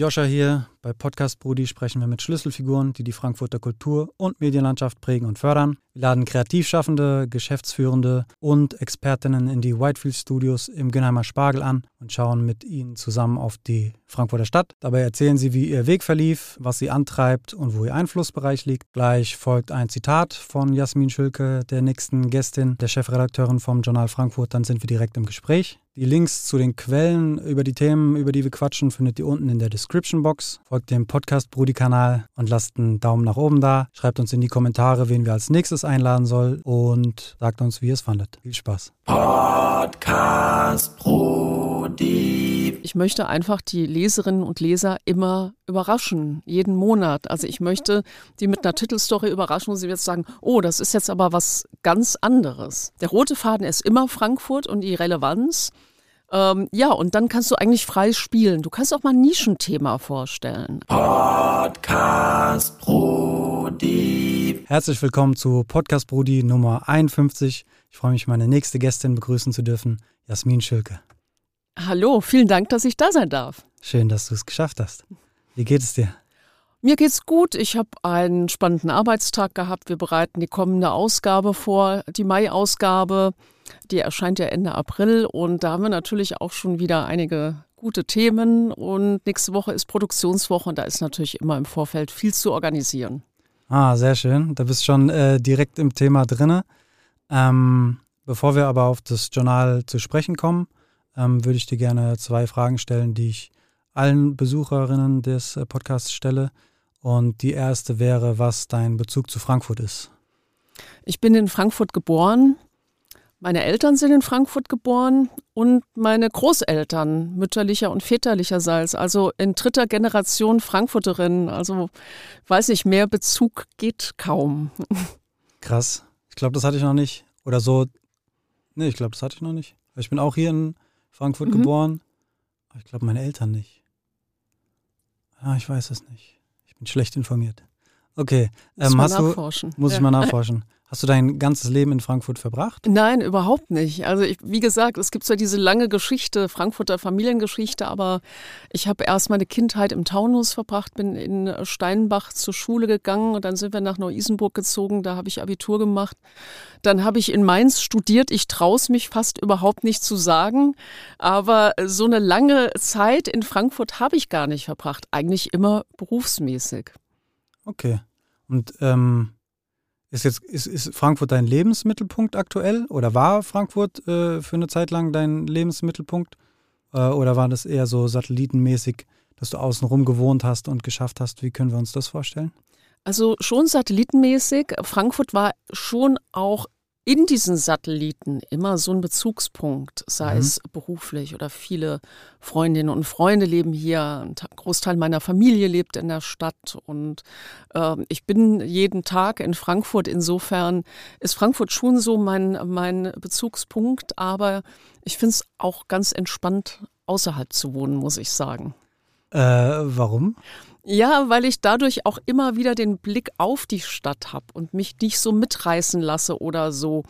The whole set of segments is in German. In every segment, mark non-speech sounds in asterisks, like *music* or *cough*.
Joscha hier. Bei Podcast Brudi sprechen wir mit Schlüsselfiguren, die die Frankfurter Kultur- und Medienlandschaft prägen und fördern. Wir laden Kreativschaffende, Geschäftsführende und Expertinnen in die Whitefield Studios im Günheimer Spargel an und schauen mit ihnen zusammen auf die Frankfurter Stadt. Dabei erzählen sie, wie ihr Weg verlief, was sie antreibt und wo ihr Einflussbereich liegt. Gleich folgt ein Zitat von Jasmin Schülke, der nächsten Gästin, der Chefredakteurin vom Journal Frankfurt. Dann sind wir direkt im Gespräch. Die Links zu den Quellen über die Themen, über die wir quatschen, findet ihr unten in der Description Box. Folgt dem Podcast Brudi Kanal und lasst einen Daumen nach oben da. Schreibt uns in die Kommentare, wen wir als nächstes einladen soll und sagt uns, wie ihr es fandet. Viel Spaß. Podcast Brudi. Ich möchte einfach die Leserinnen und Leser immer überraschen, jeden Monat. Also ich möchte die mit einer Titelstory überraschen, wo sie jetzt sagen, oh, das ist jetzt aber was ganz anderes. Der rote Faden ist immer Frankfurt und die Relevanz. Ähm, ja, und dann kannst du eigentlich frei spielen. Du kannst auch mal ein Nischenthema vorstellen. Podcast Brudi. Herzlich willkommen zu Podcast Brudi Nummer 51. Ich freue mich, meine nächste Gästin begrüßen zu dürfen, Jasmin Schülke. Hallo, vielen Dank, dass ich da sein darf. Schön, dass du es geschafft hast. Wie geht es dir? Mir geht's gut. Ich habe einen spannenden Arbeitstag gehabt. Wir bereiten die kommende Ausgabe vor, die Mai-Ausgabe. Die erscheint ja Ende April und da haben wir natürlich auch schon wieder einige gute Themen und nächste Woche ist Produktionswoche und da ist natürlich immer im Vorfeld viel zu organisieren. Ah, sehr schön. Da bist du schon äh, direkt im Thema drinne. Ähm, bevor wir aber auf das Journal zu sprechen kommen, ähm, würde ich dir gerne zwei Fragen stellen, die ich allen Besucherinnen des äh, Podcasts stelle. Und die erste wäre, was dein Bezug zu Frankfurt ist. Ich bin in Frankfurt geboren. Meine Eltern sind in Frankfurt geboren und meine Großeltern mütterlicher und väterlicherseits, also in dritter Generation Frankfurterin. Also weiß nicht, mehr Bezug geht kaum. *laughs* Krass. Ich glaube, das hatte ich noch nicht. Oder so. Nee, ich glaube, das hatte ich noch nicht. Ich bin auch hier in Frankfurt Mhm. geboren. Aber ich glaube, meine Eltern nicht. Ah, ich weiß es nicht. Ich bin schlecht informiert. Okay. Muss Ähm, hast du, muss ich Ja. mal *laughs* nachforschen. Hast du dein ganzes Leben in Frankfurt verbracht? Nein, überhaupt nicht. Also ich, wie gesagt, es gibt zwar diese lange Geschichte, Frankfurter Familiengeschichte, aber ich habe erst meine Kindheit im Taunus verbracht, bin in Steinbach zur Schule gegangen und dann sind wir nach Neu-Isenburg gezogen, da habe ich Abitur gemacht. Dann habe ich in Mainz studiert, ich traue es mich fast überhaupt nicht zu sagen, aber so eine lange Zeit in Frankfurt habe ich gar nicht verbracht, eigentlich immer berufsmäßig. Okay. Und ähm, ist jetzt ist, ist Frankfurt dein Lebensmittelpunkt aktuell oder war Frankfurt äh, für eine Zeit lang dein Lebensmittelpunkt äh, oder war das eher so satellitenmäßig, dass du außenrum gewohnt hast und geschafft hast? Wie können wir uns das vorstellen? Also schon satellitenmäßig. Frankfurt war schon auch in diesen Satelliten immer so ein Bezugspunkt, sei Mhm. es beruflich oder viele Freundinnen und Freunde leben hier. Ein Großteil meiner Familie lebt in der Stadt und ähm, ich bin jeden Tag in Frankfurt. Insofern ist Frankfurt schon so mein, mein Bezugspunkt, aber ich finde es auch ganz entspannt, außerhalb zu wohnen, muss ich sagen. Äh, warum? Ja, weil ich dadurch auch immer wieder den Blick auf die Stadt habe und mich nicht so mitreißen lasse oder so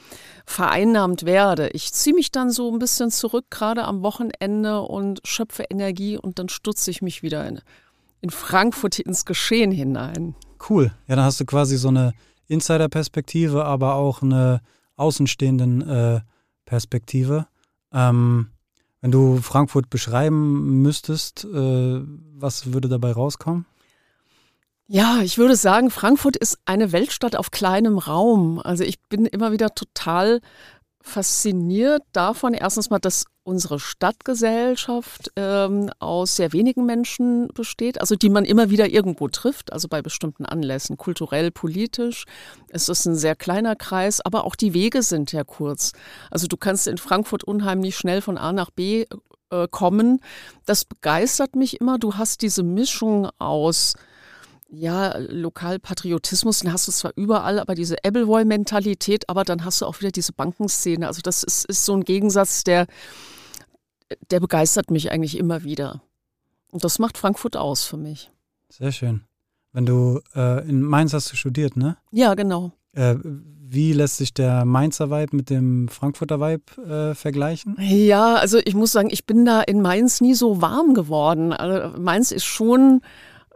vereinnahmt werde. Ich ziehe mich dann so ein bisschen zurück, gerade am Wochenende und schöpfe Energie und dann stutze ich mich wieder in, in Frankfurt ins Geschehen hinein. Cool. Ja, dann hast du quasi so eine Insider-Perspektive, aber auch eine außenstehenden äh, Perspektive. Ähm, wenn du Frankfurt beschreiben müsstest, äh, was würde dabei rauskommen? Ja, ich würde sagen, Frankfurt ist eine Weltstadt auf kleinem Raum. Also ich bin immer wieder total fasziniert davon, erstens mal, dass unsere Stadtgesellschaft ähm, aus sehr wenigen Menschen besteht, also die man immer wieder irgendwo trifft, also bei bestimmten Anlässen, kulturell, politisch. Es ist ein sehr kleiner Kreis, aber auch die Wege sind ja kurz. Also du kannst in Frankfurt unheimlich schnell von A nach B äh, kommen. Das begeistert mich immer. Du hast diese Mischung aus ja, Lokalpatriotismus, den hast du zwar überall, aber diese Appleboy-Mentalität, aber dann hast du auch wieder diese Bankenszene. Also das ist, ist so ein Gegensatz, der, der begeistert mich eigentlich immer wieder. Und das macht Frankfurt aus für mich. Sehr schön. Wenn du äh, in Mainz hast du studiert, ne? Ja, genau. Äh, wie lässt sich der Mainzer Vibe mit dem Frankfurter Vibe äh, vergleichen? Ja, also ich muss sagen, ich bin da in Mainz nie so warm geworden. Also Mainz ist schon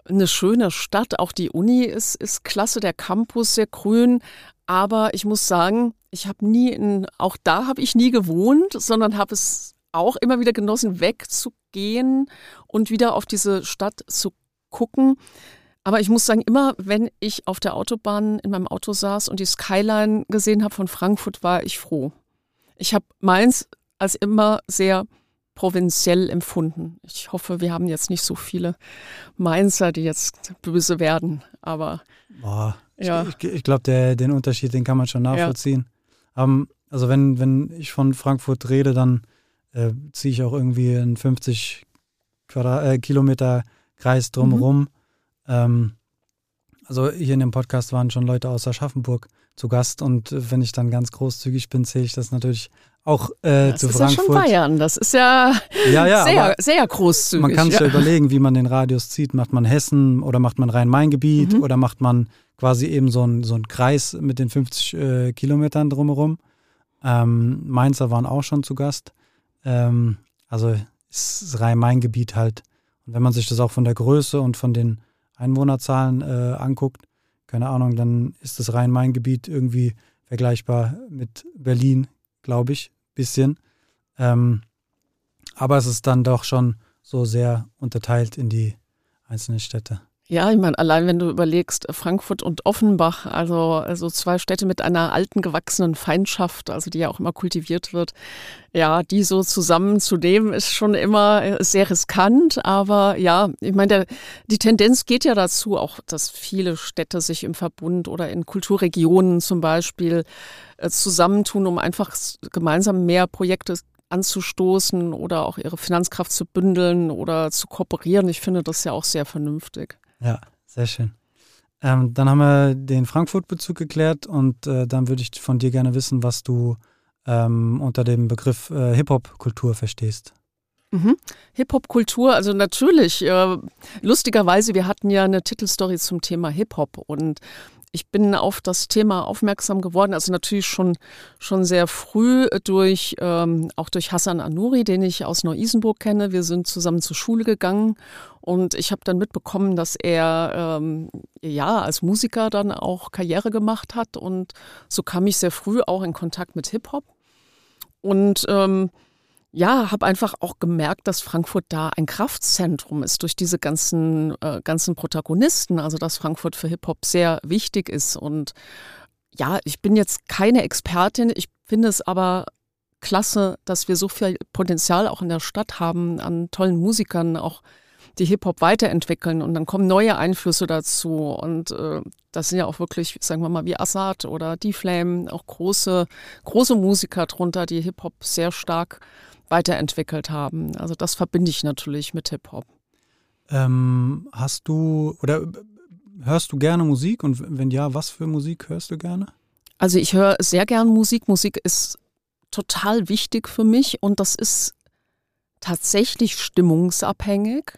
eine schöne Stadt. Auch die Uni ist, ist klasse, der Campus sehr grün. Aber ich muss sagen, ich habe nie in, auch da habe ich nie gewohnt, sondern habe es auch immer wieder genossen, wegzugehen und wieder auf diese Stadt zu gucken. Aber ich muss sagen, immer wenn ich auf der Autobahn in meinem Auto saß und die Skyline gesehen habe von Frankfurt, war ich froh. Ich habe Mainz als immer sehr provinziell empfunden. Ich hoffe, wir haben jetzt nicht so viele Mainzer, die jetzt böse werden. Aber Boah, ja. ich, ich, glaube, den Unterschied, den kann man schon nachvollziehen. Ja. Um, also wenn, wenn ich von Frankfurt rede, dann äh, ziehe ich auch irgendwie einen 50 Quadrat, äh, Kilometer Kreis drumherum. Mhm. Ähm, also hier in dem Podcast waren schon Leute aus Aschaffenburg zu Gast und wenn ich dann ganz großzügig bin, zähle ich das natürlich auch äh, das zu ist Frankfurt. Ja schon Bayern, das ist ja, ja, ja sehr, sehr großzügig. Man kann sich ja. überlegen, wie man den Radius zieht. Macht man Hessen oder macht man Rhein-Main-Gebiet mhm. oder macht man quasi eben so einen so Kreis mit den 50 äh, Kilometern drumherum. Ähm, Mainzer waren auch schon zu Gast. Ähm, also ist das Rhein-Main-Gebiet halt. Und wenn man sich das auch von der Größe und von den Einwohnerzahlen äh, anguckt, keine Ahnung, dann ist das Rhein-Main-Gebiet irgendwie vergleichbar mit Berlin, glaube ich, bisschen. Ähm, aber es ist dann doch schon so sehr unterteilt in die einzelnen Städte. Ja, ich meine, allein wenn du überlegst, Frankfurt und Offenbach, also, also zwei Städte mit einer alten gewachsenen Feindschaft, also die ja auch immer kultiviert wird, ja, die so zusammenzunehmen, ist schon immer äh, sehr riskant. Aber ja, ich meine, der, die Tendenz geht ja dazu, auch dass viele Städte sich im Verbund oder in Kulturregionen zum Beispiel äh, zusammentun, um einfach gemeinsam mehr Projekte anzustoßen oder auch ihre Finanzkraft zu bündeln oder zu kooperieren. Ich finde das ja auch sehr vernünftig. Ja, sehr schön. Ähm, dann haben wir den Frankfurt-Bezug geklärt und äh, dann würde ich von dir gerne wissen, was du ähm, unter dem Begriff äh, Hip-Hop-Kultur verstehst. Mhm. Hip-Hop-Kultur, also natürlich, äh, lustigerweise, wir hatten ja eine Titelstory zum Thema Hip-Hop und ich bin auf das Thema aufmerksam geworden, also natürlich schon, schon sehr früh durch, ähm, auch durch Hassan Anuri, den ich aus Neu-Isenburg kenne. Wir sind zusammen zur Schule gegangen und ich habe dann mitbekommen, dass er ähm, ja als Musiker dann auch Karriere gemacht hat und so kam ich sehr früh auch in Kontakt mit Hip-Hop. Und ähm, ja, habe einfach auch gemerkt, dass Frankfurt da ein Kraftzentrum ist durch diese ganzen, äh, ganzen Protagonisten. Also, dass Frankfurt für Hip-Hop sehr wichtig ist. Und ja, ich bin jetzt keine Expertin. Ich finde es aber klasse, dass wir so viel Potenzial auch in der Stadt haben an tollen Musikern, auch die Hip-Hop weiterentwickeln und dann kommen neue Einflüsse dazu. Und äh, das sind ja auch wirklich, sagen wir mal, wie Assad oder D-Flame, auch große, große Musiker drunter, die Hip-Hop sehr stark weiterentwickelt haben. Also das verbinde ich natürlich mit Hip-Hop. Ähm, hast du oder hörst du gerne Musik und wenn ja, was für Musik hörst du gerne? Also ich höre sehr gern Musik. Musik ist total wichtig für mich und das ist tatsächlich stimmungsabhängig.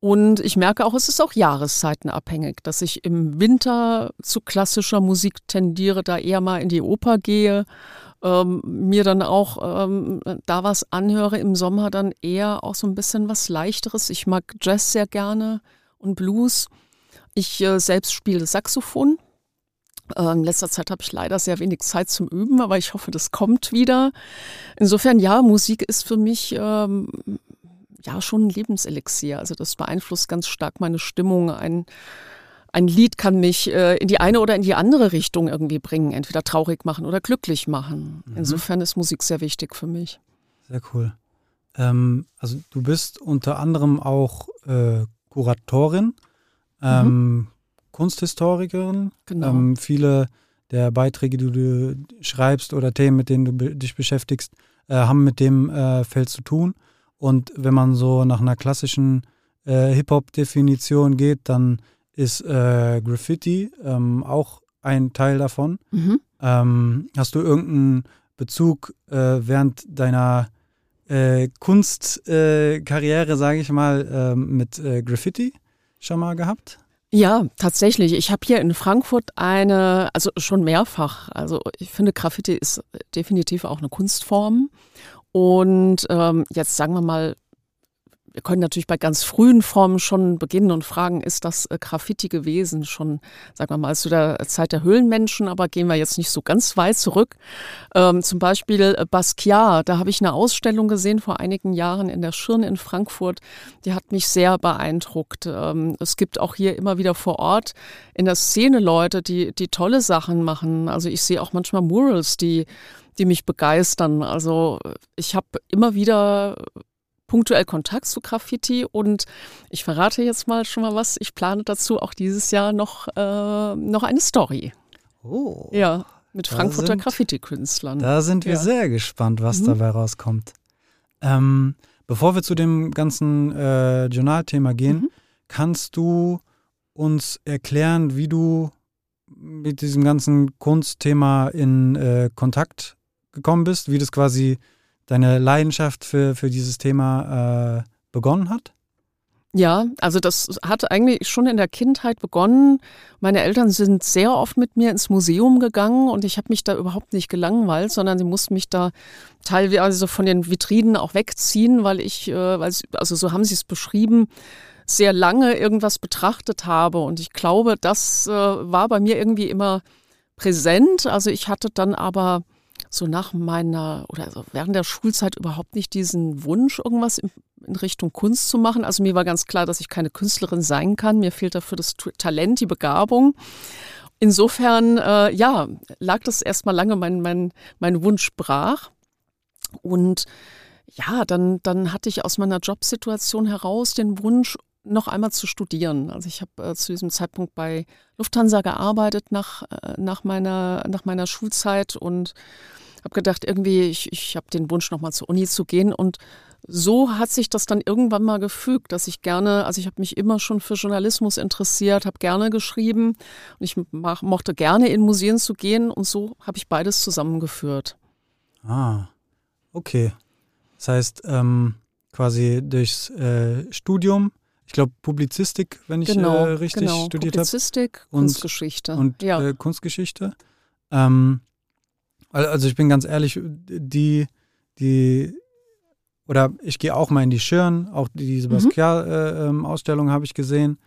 Und ich merke auch, es ist auch jahreszeitenabhängig, dass ich im Winter zu klassischer Musik tendiere, da eher mal in die Oper gehe ähm, mir dann auch ähm, da was anhöre im Sommer, dann eher auch so ein bisschen was Leichteres. Ich mag Jazz sehr gerne und Blues. Ich äh, selbst spiele Saxophon. Äh, in letzter Zeit habe ich leider sehr wenig Zeit zum Üben, aber ich hoffe, das kommt wieder. Insofern, ja, Musik ist für mich ähm, ja schon ein Lebenselixier. Also das beeinflusst ganz stark meine Stimmung. Ein ein Lied kann mich äh, in die eine oder in die andere Richtung irgendwie bringen, entweder traurig machen oder glücklich machen. Mhm. Insofern ist Musik sehr wichtig für mich. Sehr cool. Ähm, also du bist unter anderem auch äh, Kuratorin, ähm, mhm. Kunsthistorikerin. Genau. Ähm, viele der Beiträge, die du schreibst oder Themen, mit denen du be dich beschäftigst, äh, haben mit dem äh, Feld zu tun. Und wenn man so nach einer klassischen äh, Hip-Hop-Definition geht, dann ist äh, Graffiti ähm, auch ein Teil davon. Mhm. Ähm, hast du irgendeinen Bezug äh, während deiner äh, Kunstkarriere, äh, sage ich mal, ähm, mit äh, Graffiti schon mal gehabt? Ja, tatsächlich. Ich habe hier in Frankfurt eine, also schon mehrfach, also ich finde Graffiti ist definitiv auch eine Kunstform. Und ähm, jetzt sagen wir mal, wir können natürlich bei ganz frühen Formen schon beginnen und fragen, ist das äh, Graffiti gewesen? Schon, sagen wir mal, zu der Zeit der Höhlenmenschen, aber gehen wir jetzt nicht so ganz weit zurück. Ähm, zum Beispiel äh, Basquiat, da habe ich eine Ausstellung gesehen vor einigen Jahren in der Schirn in Frankfurt. Die hat mich sehr beeindruckt. Ähm, es gibt auch hier immer wieder vor Ort in der Szene Leute, die, die tolle Sachen machen. Also ich sehe auch manchmal Murals, die die mich begeistern. Also ich habe immer wieder punktuell Kontakt zu Graffiti und ich verrate jetzt mal schon mal was. Ich plane dazu auch dieses Jahr noch, äh, noch eine Story. Oh. Ja, mit Frankfurter Graffiti-Künstlern. Da sind wir ja. sehr gespannt, was Mhm. dabei rauskommt. Ähm, bevor wir zu dem ganzen äh, Journalthema gehen, Mhm. kannst du uns erklären, wie du mit diesem ganzen Kunstthema in äh, Kontakt gekommen bist, wie das quasi deine Leidenschaft für, für dieses Thema äh, begonnen hat? Ja, also das hat eigentlich schon in der Kindheit begonnen. Meine Eltern sind sehr oft mit mir ins Museum gegangen und ich habe mich da überhaupt nicht gelangweilt, sondern sie mussten mich da teilweise von den Vitrinen auch wegziehen, weil ich, äh, weil sie, also so haben sie es beschrieben, sehr lange irgendwas betrachtet habe. Und ich glaube, das äh, war bei mir irgendwie immer präsent. Also ich hatte dann aber so nach meiner oder also während der Schulzeit überhaupt nicht diesen Wunsch, irgendwas in, in, Richtung Kunst zu machen. Also mir war ganz klar, dass ich keine Künstlerin sein kann. Mir fehlt dafür das Talent, die Begabung. Insofern, äh, ja, lag das erstmal lange mein, mein, mein Wunsch brach. Und ja, dann, dann hatte ich aus meiner Jobsituation heraus den Wunsch, noch einmal zu studieren. Also ich habe äh, zu diesem Zeitpunkt bei Lufthansa gearbeitet nach, äh, nach, meiner, nach meiner Schulzeit und habe gedacht, irgendwie, ich, ich habe den Wunsch, nochmal zur Uni zu gehen. Und so hat sich das dann irgendwann mal gefügt, dass ich gerne, also ich habe mich immer schon für Journalismus interessiert, habe gerne geschrieben und ich mach, mochte gerne in Museen zu gehen und so habe ich beides zusammengeführt. Ah, okay. Das heißt, ähm, quasi durchs äh, Studium ich glaube Publizistik, wenn ich genau, äh, richtig genau. studiert habe. Publizistik, und, Kunstgeschichte. Und ja. äh, Kunstgeschichte. Ähm, also ich bin ganz ehrlich, die, die, oder ich gehe auch mal in die Schirn, auch diese Basquiat-Ausstellung mhm. äh, habe ich gesehen.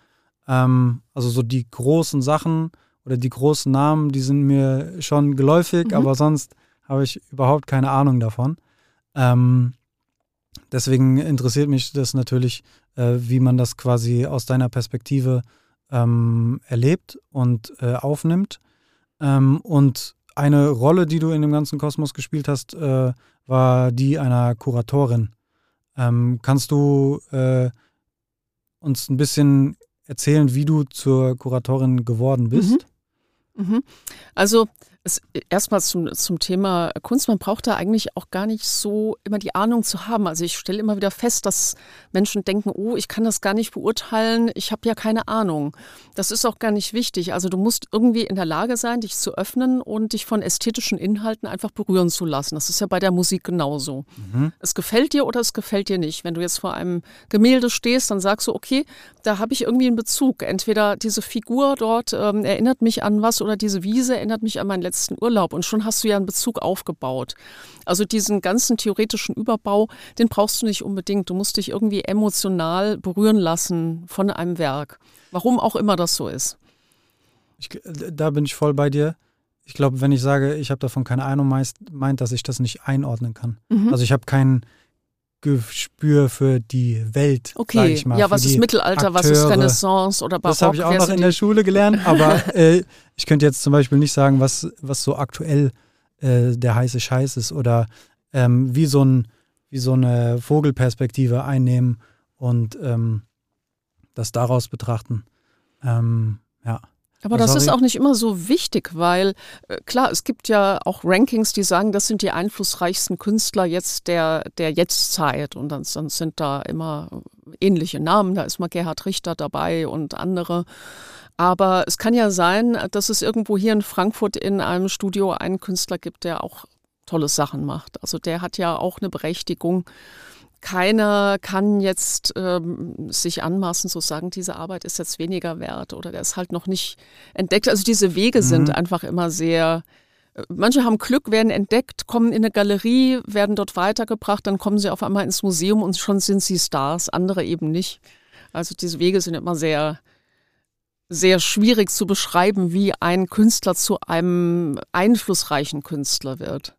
Ähm, also so die großen Sachen oder die großen Namen, die sind mir schon geläufig, mhm. aber sonst habe ich überhaupt keine Ahnung davon. Ähm, deswegen interessiert mich das natürlich, äh, wie man das quasi aus deiner Perspektive ähm, erlebt und äh, aufnimmt. Ähm, und eine Rolle, die du in dem ganzen Kosmos gespielt hast, äh, war die einer Kuratorin. Ähm, kannst du äh, uns ein bisschen erzählen, wie du zur Kuratorin geworden bist? Mhm. Mhm. Also erstmal zum, zum Thema Kunst, man braucht da eigentlich auch gar nicht so immer die Ahnung zu haben. Also ich stelle immer wieder fest, dass Menschen denken, oh, ich kann das gar nicht beurteilen, ich habe ja keine Ahnung. Das ist auch gar nicht wichtig. Also du musst irgendwie in der Lage sein, dich zu öffnen und dich von ästhetischen Inhalten einfach berühren zu lassen. Das ist ja bei der Musik genauso. Mhm. Es gefällt dir oder es gefällt dir nicht. Wenn du jetzt vor einem Gemälde stehst, dann sagst du, okay, da habe ich irgendwie einen Bezug. Entweder diese Figur dort ähm, erinnert mich an was oder diese Wiese erinnert mich an mein letztes letzten Urlaub und schon hast du ja einen Bezug aufgebaut. Also diesen ganzen theoretischen Überbau, den brauchst du nicht unbedingt. Du musst dich irgendwie emotional berühren lassen von einem Werk. Warum auch immer das so ist. Ich, da bin ich voll bei dir. Ich glaube, wenn ich sage, ich habe davon keine Ahnung, meist, meint, dass ich das nicht einordnen kann. Mhm. Also ich habe kein Gespür für die Welt. Okay, ich mal, ja, was ist Mittelalter, Akteure. was ist Renaissance oder Barock? Das habe ich auch noch in der Schule gelernt, *laughs* aber äh, ich könnte jetzt zum Beispiel nicht sagen, was, was so aktuell äh, der heiße Scheiß ist oder ähm, wie, so ein, wie so eine Vogelperspektive einnehmen und ähm, das daraus betrachten. Ähm, ja. Aber das ist auch nicht immer so wichtig, weil äh, klar, es gibt ja auch Rankings, die sagen, das sind die einflussreichsten Künstler jetzt der, der Jetztzeit. Und dann, dann sind da immer ähnliche Namen. Da ist mal Gerhard Richter dabei und andere. Aber es kann ja sein, dass es irgendwo hier in Frankfurt in einem Studio einen Künstler gibt, der auch tolle Sachen macht. Also der hat ja auch eine Berechtigung, keiner kann jetzt ähm, sich anmaßen zu sagen, diese Arbeit ist jetzt weniger wert oder der ist halt noch nicht entdeckt. Also diese Wege mhm. sind einfach immer sehr, äh, manche haben Glück, werden entdeckt, kommen in eine Galerie, werden dort weitergebracht, dann kommen sie auf einmal ins Museum und schon sind sie Stars, andere eben nicht. Also diese Wege sind immer sehr, sehr schwierig zu beschreiben, wie ein Künstler zu einem einflussreichen Künstler wird.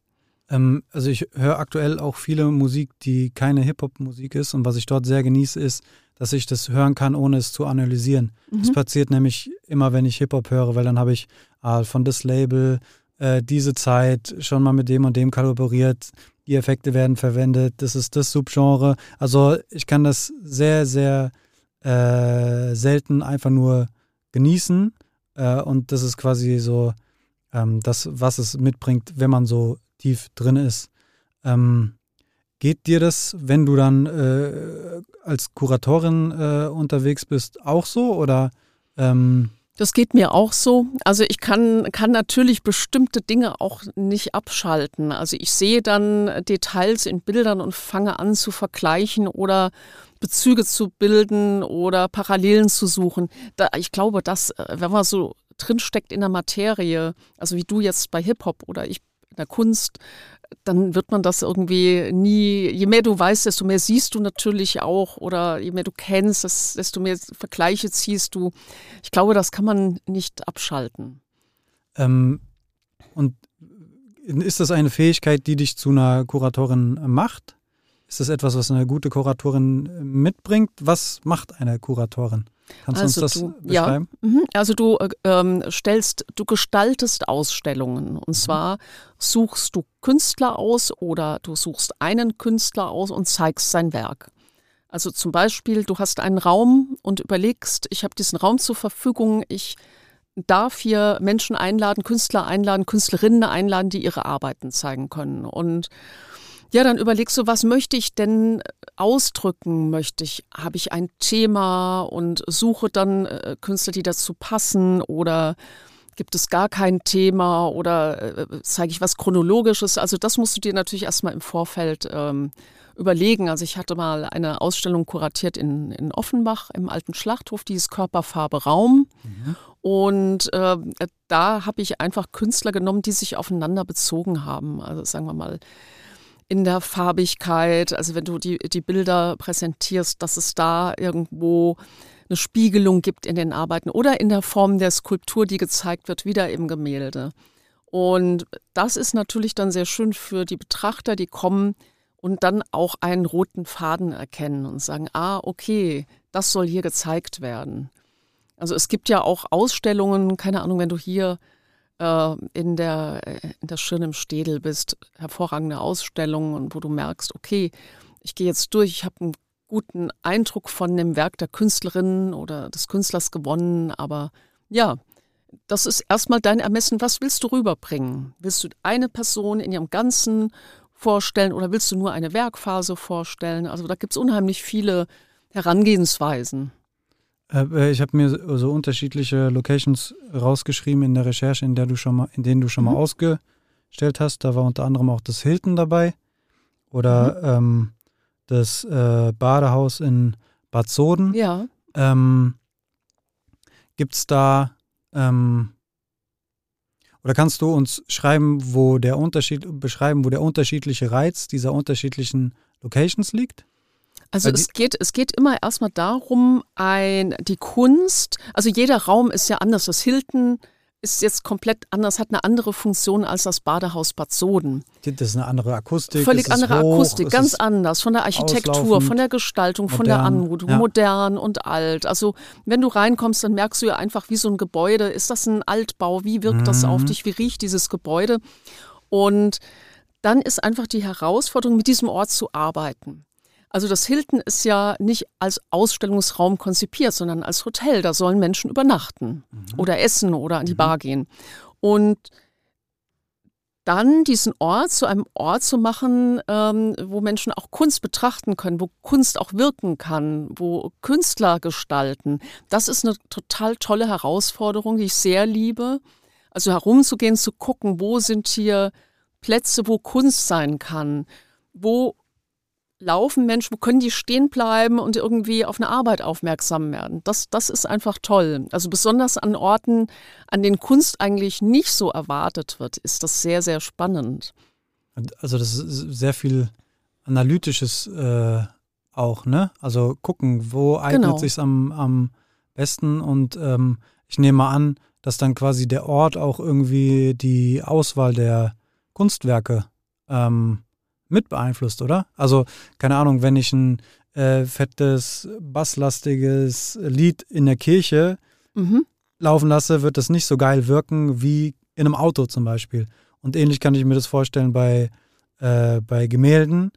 Ähm, also ich höre aktuell auch viele Musik, die keine Hip-Hop-Musik ist. Und was ich dort sehr genieße, ist, dass ich das hören kann, ohne es zu analysieren. Mhm. Das passiert nämlich immer, wenn ich Hip-Hop höre, weil dann habe ich ah, von das Label äh, diese Zeit schon mal mit dem und dem kollaboriert. Die Effekte werden verwendet. Das ist das Subgenre. Also ich kann das sehr, sehr äh, selten einfach nur genießen. Äh, und das ist quasi so ähm, das, was es mitbringt, wenn man so tief drin ist. Ähm, geht dir das, wenn du dann äh, als Kuratorin äh, unterwegs bist, auch so oder? Ähm das geht mir auch so. Also ich kann, kann natürlich bestimmte Dinge auch nicht abschalten. Also ich sehe dann Details in Bildern und fange an zu vergleichen oder Bezüge zu bilden oder Parallelen zu suchen. Da, ich glaube, dass, äh, wenn man so drinsteckt in der Materie, also wie du jetzt bei Hip-Hop oder ich der Kunst, dann wird man das irgendwie nie, je mehr du weißt, desto mehr siehst du natürlich auch oder je mehr du kennst, desto mehr Vergleiche ziehst du. Ich glaube, das kann man nicht abschalten. Ähm, und ist das eine Fähigkeit, die dich zu einer Kuratorin macht? Ist das etwas, was eine gute Kuratorin mitbringt? Was macht eine Kuratorin? Kannst also du uns das du, beschreiben? Ja, mhm. also du äh, ähm, stellst, du gestaltest Ausstellungen. Und mhm. zwar suchst du Künstler aus oder du suchst einen Künstler aus und zeigst sein Werk. Also zum Beispiel, du hast einen Raum und überlegst, ich habe diesen Raum zur Verfügung, ich darf hier Menschen einladen, Künstler einladen, Künstlerinnen einladen, die ihre Arbeiten zeigen können. Und ja, dann überlegst du, was möchte ich denn ausdrücken? Möchte ich, habe ich ein Thema und suche dann äh, Künstler, die dazu passen oder gibt es gar kein Thema oder äh, zeige ich was Chronologisches? Also das musst du dir natürlich erstmal im Vorfeld ähm, überlegen. Also ich hatte mal eine Ausstellung kuratiert in, in Offenbach im alten Schlachthof, dieses Körperfarbe Raum. Mhm. Und äh, da habe ich einfach Künstler genommen, die sich aufeinander bezogen haben. Also sagen wir mal, in der Farbigkeit, also wenn du die, die Bilder präsentierst, dass es da irgendwo eine Spiegelung gibt in den Arbeiten oder in der Form der Skulptur, die gezeigt wird, wieder im Gemälde. Und das ist natürlich dann sehr schön für die Betrachter, die kommen und dann auch einen roten Faden erkennen und sagen, ah, okay, das soll hier gezeigt werden. Also es gibt ja auch Ausstellungen, keine Ahnung, wenn du hier in der, in der Schirn im Städel bist, hervorragende Ausstellungen, wo du merkst, okay, ich gehe jetzt durch, ich habe einen guten Eindruck von dem Werk der Künstlerin oder des Künstlers gewonnen, aber ja, das ist erstmal dein Ermessen, was willst du rüberbringen? Willst du eine Person in ihrem Ganzen vorstellen oder willst du nur eine Werkphase vorstellen? Also da gibt es unheimlich viele Herangehensweisen. Äh, ich habe mir so unterschiedliche Locations rausgeschrieben in der Recherche, in der du schon mal, in denen du schon mhm. mal ausgestellt hast. Da war unter anderem auch das Hilton dabei oder mhm. ähm, das äh, Badehaus in Bad Soden. Ja. Ähm, Gibt es da ähm, oder kannst du uns schreiben, wo der Unterschied beschreiben, wo der unterschiedliche Reiz dieser unterschiedlichen Locations liegt? Also es geht, es geht immer erstmal darum, ein, die Kunst, also jeder Raum ist ja anders. Das Hilton ist jetzt komplett anders, hat eine andere Funktion als das Badehaus Bad Soden. Das ist eine andere Akustik. Völlig andere hoch, Akustik, ganz anders. Von der Architektur, von der Gestaltung, modern, von der Anmutung, ja. modern und alt. Also wenn du reinkommst, dann merkst du ja einfach, wie so ein Gebäude. Ist das ein Altbau? Wie wirkt mhm. das auf mhm. dich? Wie riecht dieses Gebäude? Und dann ist einfach die Herausforderung, mit diesem Ort zu arbeiten. Also das Hilton ist ja nicht als Ausstellungsraum konzipiert, sondern als Hotel. Da sollen Menschen übernachten mhm. oder essen oder an die mhm. Bar gehen. Und dann diesen Ort zu einem Ort zu machen, ähm, wo Menschen auch Kunst betrachten können, wo Kunst auch wirken kann, wo Künstler gestalten. Das ist eine total tolle Herausforderung, die ich sehr liebe. Also herumzugehen, zu gucken, wo sind hier Plätze, wo Kunst sein kann, wo laufen Menschen, wo können die stehen bleiben und irgendwie auf eine Arbeit aufmerksam werden. Das, das ist einfach toll. Also besonders an Orten, an denen Kunst eigentlich nicht so erwartet wird, ist das sehr, sehr spannend. Also das ist sehr viel Analytisches äh, auch, ne? Also gucken, wo eignet genau. sich am, am besten und ähm, ich nehme an, dass dann quasi der Ort auch irgendwie die Auswahl der Kunstwerke ähm, mit beeinflusst, oder? Also, keine Ahnung, wenn ich ein äh, fettes, basslastiges Lied in der Kirche mhm. laufen lasse, wird das nicht so geil wirken wie in einem Auto zum Beispiel. Und ähnlich kann ich mir das vorstellen bei, äh, bei Gemälden.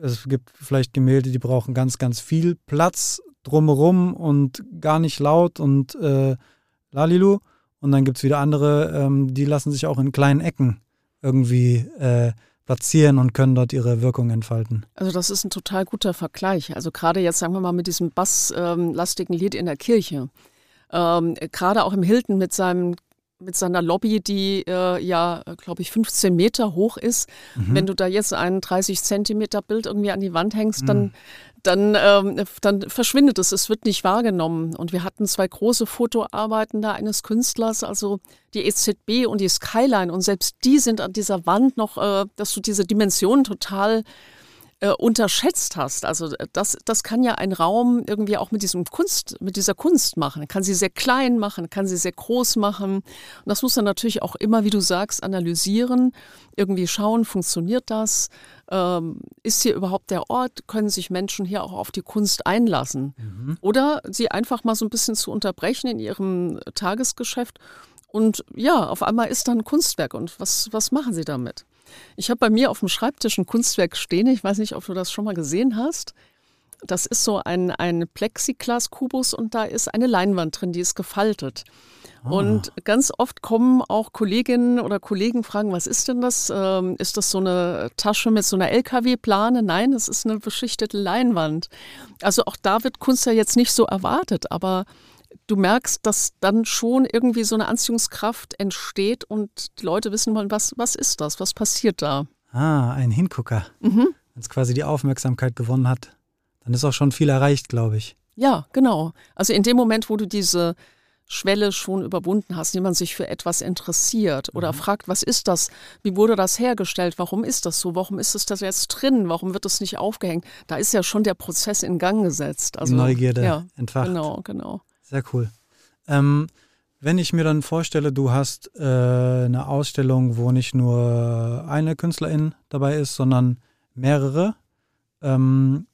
Es gibt vielleicht Gemälde, die brauchen ganz, ganz viel Platz drumherum und gar nicht laut und äh, lalilu. Und dann gibt es wieder andere, ähm, die lassen sich auch in kleinen Ecken irgendwie äh, platzieren und können dort ihre Wirkung entfalten. Also das ist ein total guter Vergleich. Also gerade jetzt sagen wir mal mit diesem basslastigen Lied in der Kirche. Ähm, gerade auch im Hilton mit seinem mit seiner Lobby, die äh, ja, glaube ich, 15 Meter hoch ist. Mhm. Wenn du da jetzt ein 30 Zentimeter Bild irgendwie an die Wand hängst, mhm. Dann ähm, dann verschwindet es, es wird nicht wahrgenommen. Und wir hatten zwei große Fotoarbeiten da eines Künstlers, also die EZB und die Skyline. Und selbst die sind an dieser Wand noch, äh, dass du diese Dimensionen total äh, unterschätzt hast. Also äh, das, das kann ja ein Raum irgendwie auch mit diesem Kunst, mit dieser Kunst machen. Kann sie sehr klein machen, kann sie sehr groß machen. Und das muss dann natürlich auch immer, wie du sagst, analysieren, irgendwie schauen, funktioniert das? Ähm, ist hier überhaupt der Ort? Können sich Menschen hier auch auf die Kunst einlassen? Mhm. Oder sie einfach mal so ein bisschen zu unterbrechen in ihrem Tagesgeschäft. Und ja, auf einmal ist da ein Kunstwerk. Und was, was machen sie damit? Ich habe bei mir auf dem Schreibtisch ein Kunstwerk stehen. Ich weiß nicht, ob du das schon mal gesehen hast. Das ist so ein, ein Plexiglas-Kubus und da ist eine Leinwand drin, die ist gefaltet. Ah. Und ganz oft kommen auch Kolleginnen oder Kollegen fragen, was ist denn das? Ähm, ist das so eine Tasche mit so einer LKW-Plane? Nein, es ist eine beschichtete Leinwand. Also auch da wird Kunst ja jetzt nicht so erwartet, aber du merkst, dass dann schon irgendwie so eine Anziehungskraft entsteht und die Leute wissen wollen, was, was ist das, was passiert da. Ah, ein Hingucker. Mhm. Wenn es quasi die Aufmerksamkeit gewonnen hat, dann ist auch schon viel erreicht, glaube ich. Ja, genau. Also in dem Moment, wo du diese Schwelle schon überwunden hast, jemand sich für etwas interessiert oder mhm. fragt, was ist das? Wie wurde das hergestellt? Warum ist das so? Warum ist es das jetzt drin? Warum wird es nicht aufgehängt? Da ist ja schon der Prozess in Gang gesetzt. Also, Neugierde ja, entfacht. Genau, genau. Sehr cool. Ähm, wenn ich mir dann vorstelle, du hast äh, eine Ausstellung, wo nicht nur eine Künstlerin dabei ist, sondern mehrere, ähm,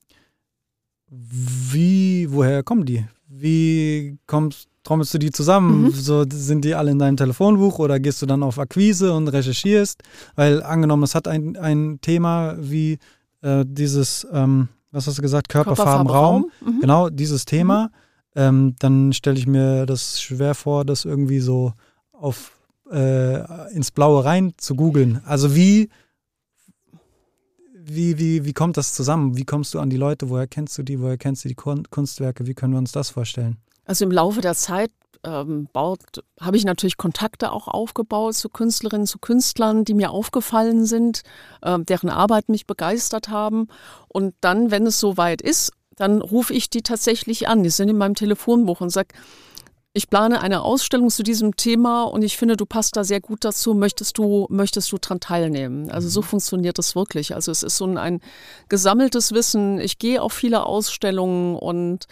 wie, woher kommen die? Wie kommst, trommelst du die zusammen? Mhm. So, sind die alle in deinem Telefonbuch oder gehst du dann auf Akquise und recherchierst? Weil angenommen, es hat ein, ein Thema wie äh, dieses, ähm, was hast du gesagt, Körperfarbenraum. Körperfarben mhm. Genau, dieses Thema. Mhm ähm, dann stelle ich mir das schwer vor, das irgendwie so auf äh, ins Blaue rein zu googeln. Also wie, wie, wie, wie kommt das zusammen? Wie kommst du an die Leute? Woher kennst du die? Woher kennst du die Kunstwerke? Wie können wir uns das vorstellen? Also im Laufe der Zeit ähm, habe ich natürlich Kontakte auch aufgebaut zu Künstlerinnen, zu Künstlern, die mir aufgefallen sind, äh, deren Arbeit mich begeistert haben. Und dann, wenn es soweit ist dann rufe ich die tatsächlich an. Die sind in meinem Telefonbuch und sage, ich plane eine Ausstellung zu diesem Thema und ich finde, du passt da sehr gut dazu. Möchtest du, möchtest du daran teilnehmen? Also so mhm. funktioniert das wirklich. Also es ist so ein, ein gesammeltes Wissen. Ich gehe auf viele Ausstellungen und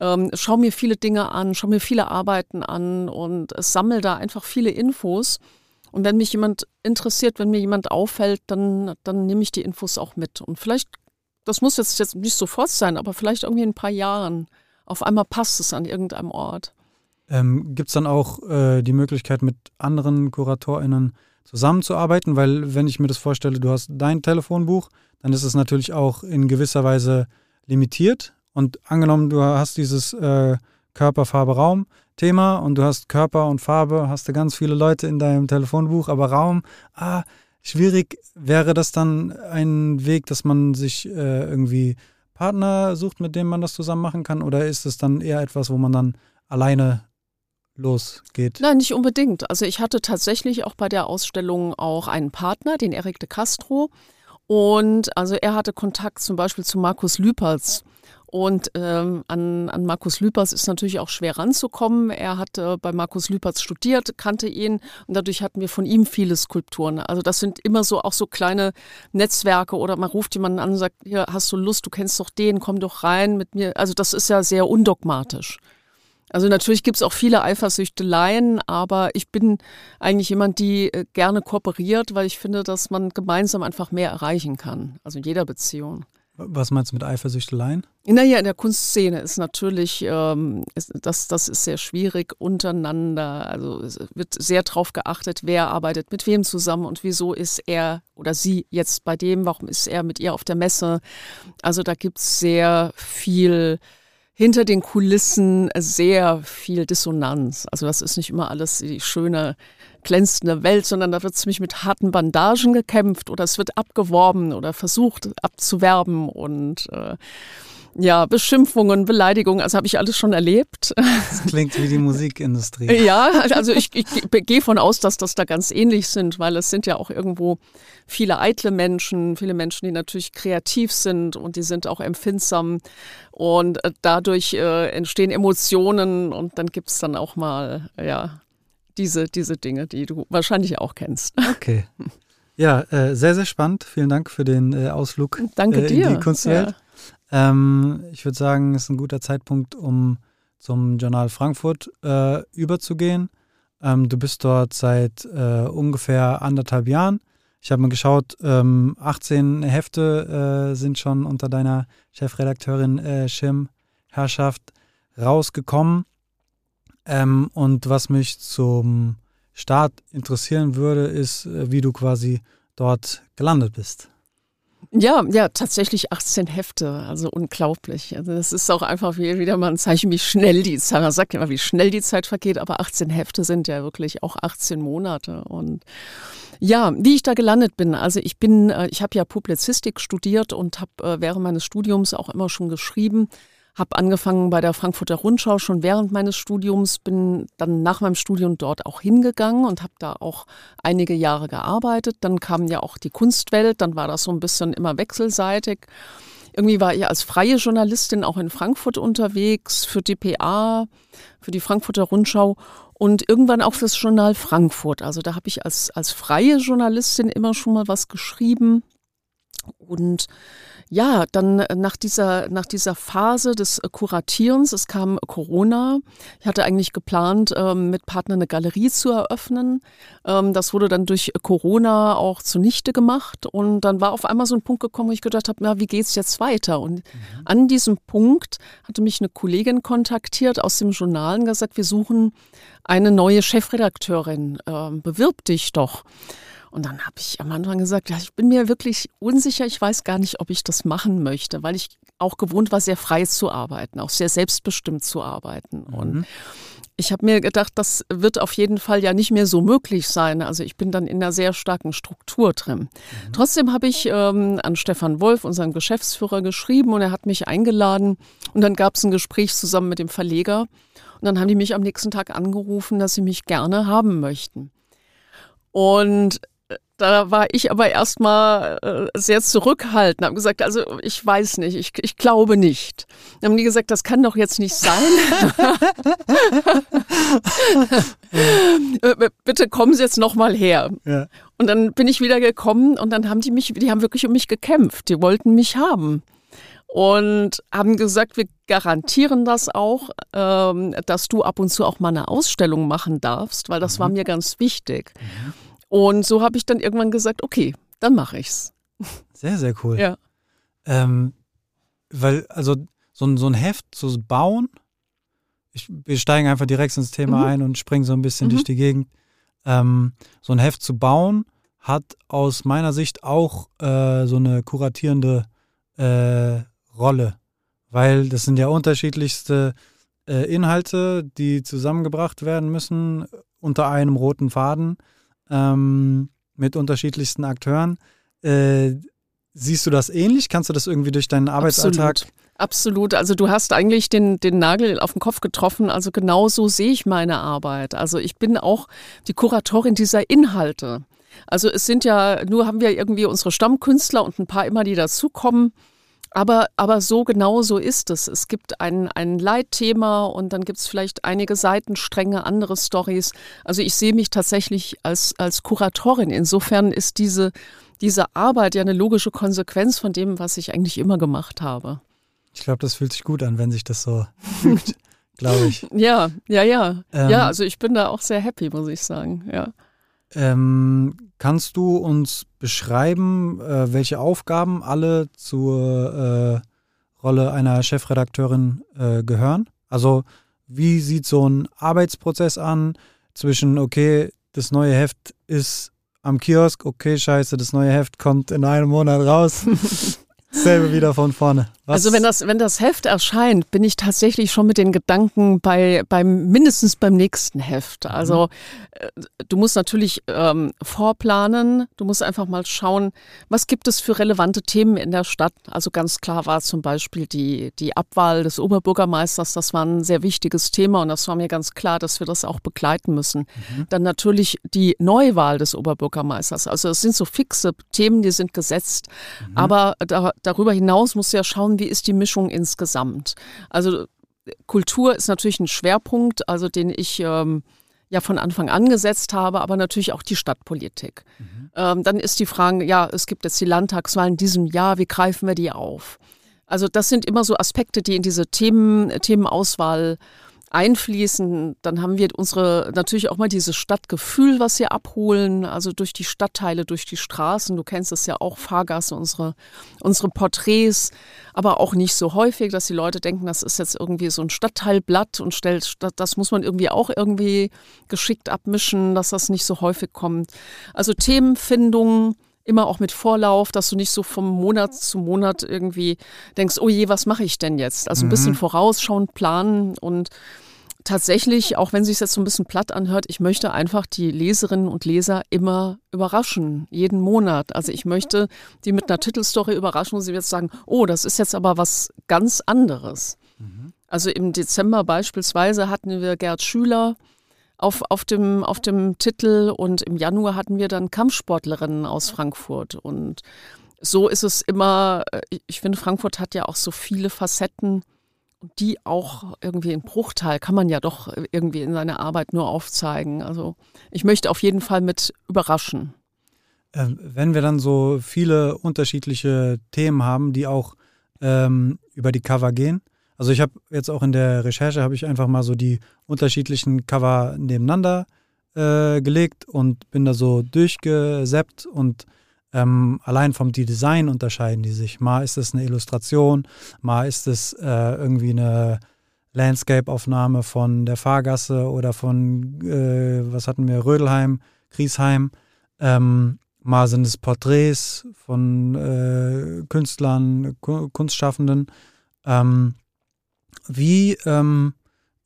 ähm, schaue mir viele Dinge an, schaue mir viele Arbeiten an und sammle da einfach viele Infos. Und wenn mich jemand interessiert, wenn mir jemand auffällt, dann, dann nehme ich die Infos auch mit. Und vielleicht das muss jetzt, jetzt nicht sofort sein, aber vielleicht irgendwie in ein paar Jahren. Auf einmal passt es an irgendeinem Ort. Ähm, Gibt es dann auch äh, die Möglichkeit, mit anderen KuratorInnen zusammenzuarbeiten? Weil, wenn ich mir das vorstelle, du hast dein Telefonbuch, dann ist es natürlich auch in gewisser Weise limitiert. Und angenommen, du hast dieses äh, Körper, Farbe, Raum Thema und du hast Körper und Farbe, hast du ganz viele Leute in deinem Telefonbuch, aber Raum, ah, schwierig. Wäre das dann ein Weg, dass man sich äh, irgendwie Partner sucht, mit dem man das zusammen machen kann? Oder ist es dann eher etwas, wo man dann alleine losgeht? Nein, nicht unbedingt. Also ich hatte tatsächlich auch bei der Ausstellung auch einen Partner, den Eric de Castro. Und also er hatte Kontakt zum Beispiel zu Markus Lüpertz. Und ähm, an, an Markus Lüpertz ist natürlich auch schwer ranzukommen. Er hat äh, bei Markus Lüpertz studiert, kannte ihn und dadurch hatten wir von ihm viele Skulpturen. Also das sind immer so auch so kleine Netzwerke oder man ruft jemanden an und sagt, hier hast du Lust, du kennst doch den, komm doch rein mit mir. Also das ist ja sehr undogmatisch. Also natürlich gibt es auch viele Eifersüchteleien, aber ich bin eigentlich jemand, die äh, gerne kooperiert, weil ich finde, dass man gemeinsam einfach mehr erreichen kann. Also in jeder Beziehung. Was meinst du mit Eifersüchteleien? Naja, in der Kunstszene ist natürlich, ähm, ist, das, das ist sehr schwierig untereinander. Also wird sehr darauf geachtet, wer arbeitet mit wem zusammen und wieso ist er oder sie jetzt bei dem, warum ist er mit ihr auf der Messe. Also da gibt es sehr viel hinter den Kulissen sehr viel Dissonanz. Also das ist nicht immer alles die schöne, glänzende Welt, sondern da wird ziemlich mit harten Bandagen gekämpft oder es wird abgeworben oder versucht abzuwerben und äh, ja, Beschimpfungen, Beleidigungen, also habe ich alles schon erlebt. Das klingt wie die *laughs* Musikindustrie. ja, also ich, ich gehe von aus, dass das da ganz ähnlich sind, weil es sind ja auch irgendwo viele eitle Menschen, viele Menschen, die natürlich kreativ sind und die sind auch empfindsam und äh, dadurch äh, entstehen Emotionen und dann gibt es dann auch mal, ja, diese, diese Dinge, die du wahrscheinlich auch kennst. *laughs* Okay. Ja, äh, sehr, sehr spannend. Vielen Dank für den äh, Ausflug Danke äh, dir. in die Kunstwelt. Ja. Ähm, ich würde sagen, es ist ein guter Zeitpunkt, um zum Journal Frankfurt äh, überzugehen. Ähm, du bist dort seit äh, ungefähr anderthalb Jahren. Ich habe mal geschaut, ähm, 18 Hefte äh, sind schon unter deiner Chefredakteurin äh, Schirm Herrschaft rausgekommen. Ähm, und was mich zum Start interessieren würde, ist, äh, wie du quasi dort gelandet bist. Ja, ja, tatsächlich 18 Hefte, also unglaublich. Also das ist auch einfach wieder mal ein Zeichen, wie schnell die Zeit, man sagt immer, wie schnell die Zeit vergeht, aber 18 Hefte sind ja wirklich auch 18 Monate. Und ja, wie ich da gelandet bin, also ich bin, äh, ich habe ja Publizistik studiert und habe äh, während meines Studiums auch immer schon geschrieben habe angefangen bei der Frankfurter Rundschau schon während meines Studiums, bin dann nach meinem Studium dort auch hingegangen und habe da auch einige Jahre gearbeitet. Dann kam ja auch die Kunstwelt, dann war das so ein bisschen immer wechselseitig. Irgendwie war ich als freie Journalistin auch in Frankfurt unterwegs für DPA, für die Frankfurter Rundschau und irgendwann auch fürs Journal Frankfurt. Also da habe ich als, als freie Journalistin immer schon mal was geschrieben und ja, dann äh, nach dieser, nach dieser Phase des äh, Kuratierens, es kam Corona. Ich hatte eigentlich geplant, ähm, mit Partner eine Galerie zu eröffnen. Ähm, das wurde dann durch Corona auch zunichte gemacht. Und dann war auf einmal so ein Punkt gekommen, wo ich gedacht habe, na, wie geht's jetzt weiter? Und mhm. an diesem Punkt hatte mich eine Kollegin kontaktiert aus dem Journal und gesagt, wir suchen eine neue Chefredakteurin. Ähm, bewirb dich doch. Und dann habe ich am Anfang gesagt, ja, ich bin mir wirklich unsicher, ich weiß gar nicht, ob ich das machen möchte, weil ich auch gewohnt war, sehr frei zu arbeiten, auch sehr selbstbestimmt zu arbeiten. Mhm. Und ich habe mir gedacht, das wird auf jeden Fall ja nicht mehr so möglich sein. Also ich bin dann in einer sehr starken Struktur drin. Mhm. Trotzdem habe ich ähm, an Stefan Wolf, unseren Geschäftsführer, geschrieben und er hat mich eingeladen. Und dann gab es ein Gespräch zusammen mit dem Verleger. Und dann haben die mich am nächsten Tag angerufen, dass sie mich gerne haben möchten. Und da war ich aber erstmal äh, sehr zurückhaltend, habe gesagt, also ich weiß nicht, ich, ich glaube nicht. Dann haben die gesagt, das kann doch jetzt nicht sein. *laughs* Äh, bitte kommen Sie jetzt nochmal her. Ja. Und dann bin ich wieder gekommen und dann haben die mich, die haben wirklich um mich gekämpft. Die wollten mich haben und haben gesagt, wir garantieren das auch, ähm, dass du ab und zu auch mal eine Ausstellung machen darfst, weil das mhm. war mir ganz wichtig. Mhm. Und so habe ich dann irgendwann gesagt, okay, dann mache ich's. Sehr, sehr cool. Ja. Ähm, weil, also so ein, so ein Heft zu bauen, ich, wir steigen einfach direkt ins Thema mhm. ein und springen so ein bisschen mhm. durch die Gegend. Ähm, so ein Heft zu bauen hat aus meiner Sicht auch äh, so eine kuratierende äh, Rolle, weil das sind ja unterschiedlichste äh, Inhalte, die zusammengebracht werden müssen unter einem roten Faden ähm, mit unterschiedlichsten Akteuren. Äh, siehst du das ähnlich? Kannst du das irgendwie durch deinen Arbeitsalltag? Absolut. Absolut. Also du hast eigentlich den, den Nagel auf den Kopf getroffen. Also genau so sehe ich meine Arbeit. Also ich bin auch die Kuratorin dieser Inhalte. Also es sind ja, nur haben wir irgendwie unsere Stammkünstler und ein paar immer, die dazukommen. Aber, aber so genau so ist es. Es gibt ein, ein Leitthema und dann gibt es vielleicht einige Seitenstränge, andere Stories. Also ich sehe mich tatsächlich als, als Kuratorin. Insofern ist diese, diese Arbeit ja eine logische Konsequenz von dem, was ich eigentlich immer gemacht habe. Ich glaube, das fühlt sich gut an, wenn sich das so fügt, *laughs* glaube ich. Ja, ja, ja. Ähm, ja, also ich bin da auch sehr happy, muss ich sagen, ja. Ähm, kannst du uns beschreiben, äh, welche Aufgaben alle zur äh, Rolle einer Chefredakteurin äh, gehören? Also wie sieht so ein Arbeitsprozess an zwischen, okay, das neue Heft ist am Kiosk, okay, scheiße, das neue Heft kommt in einem Monat raus. *laughs* Selbe wieder von vorne. Was? Also wenn das, wenn das Heft erscheint, bin ich tatsächlich schon mit den Gedanken bei, beim, mindestens beim nächsten Heft. Mhm. Also äh, du musst natürlich ähm, vorplanen, du musst einfach mal schauen, was gibt es für relevante Themen in der Stadt. Also ganz klar war zum Beispiel die, die Abwahl des Oberbürgermeisters, das war ein sehr wichtiges Thema und das war mir ganz klar, dass wir das auch begleiten müssen. Mhm. Dann natürlich die Neuwahl des Oberbürgermeisters. Also es sind so fixe Themen, die sind gesetzt. Mhm. Aber da, darüber hinaus musst du ja schauen, wie ist die Mischung insgesamt. Also Kultur ist natürlich ein Schwerpunkt, also den ich ähm, ja von Anfang an gesetzt habe, aber natürlich auch die Stadtpolitik. Mhm. Ähm, dann ist die Frage, ja, es gibt jetzt die Landtagswahlen in diesem Jahr, wie greifen wir die auf? Also das sind immer so Aspekte, die in diese Themen, Themenauswahl einfließen. Dann haben wir unsere natürlich auch mal dieses Stadtgefühl, was wir abholen, also durch die Stadtteile, durch die Straßen. Du kennst es ja auch, Fahrgasse, unsere, unsere Porträts, aber auch nicht so häufig, dass die Leute denken, das ist jetzt irgendwie so ein Stadtteilblatt und stellt, das muss man irgendwie auch irgendwie geschickt abmischen, dass das nicht so häufig kommt. Also Themenfindung, immer auch mit Vorlauf, dass du nicht so vom Monat zu Monat irgendwie denkst, oh je, was mache ich denn jetzt? Also ein mhm. bisschen vorausschauen, planen und tatsächlich, auch wenn sich jetzt so ein bisschen platt anhört, ich möchte einfach die Leserinnen und Leser immer überraschen, jeden Monat. Also ich möchte die mit einer Titelstory überraschen und sie jetzt sagen, oh, das ist jetzt aber was ganz anderes. Mhm. Also im Dezember beispielsweise hatten wir Gerd Schüler, auf, auf, dem, auf dem Titel und im Januar hatten wir dann Kampfsportlerinnen aus Frankfurt und so ist es immer, äh, ich finde, Frankfurt hat ja auch so viele Facetten, die auch irgendwie in Bruchteil kann man ja doch irgendwie in seiner Arbeit nur aufzeigen. Also ich möchte auf jeden Fall mit überraschen. Ähm, wenn wir dann so viele unterschiedliche Themen haben, die auch ähm, über die Cover gehen, also ich habe jetzt auch in der Recherche habe ich einfach mal so die unterschiedlichen Cover nebeneinander äh, gelegt und bin da so durchgeseppt und ähm, allein vom Design unterscheiden die sich. Mal ist es eine Illustration, mal ist es äh, irgendwie eine Landscape-Aufnahme von der Fahrgasse oder von, äh, was hatten wir, Rödelheim, Griesheim. Ähm, mal sind es Porträts von äh, Künstlern, Kunstschaffenden. Ähm, wie ähm,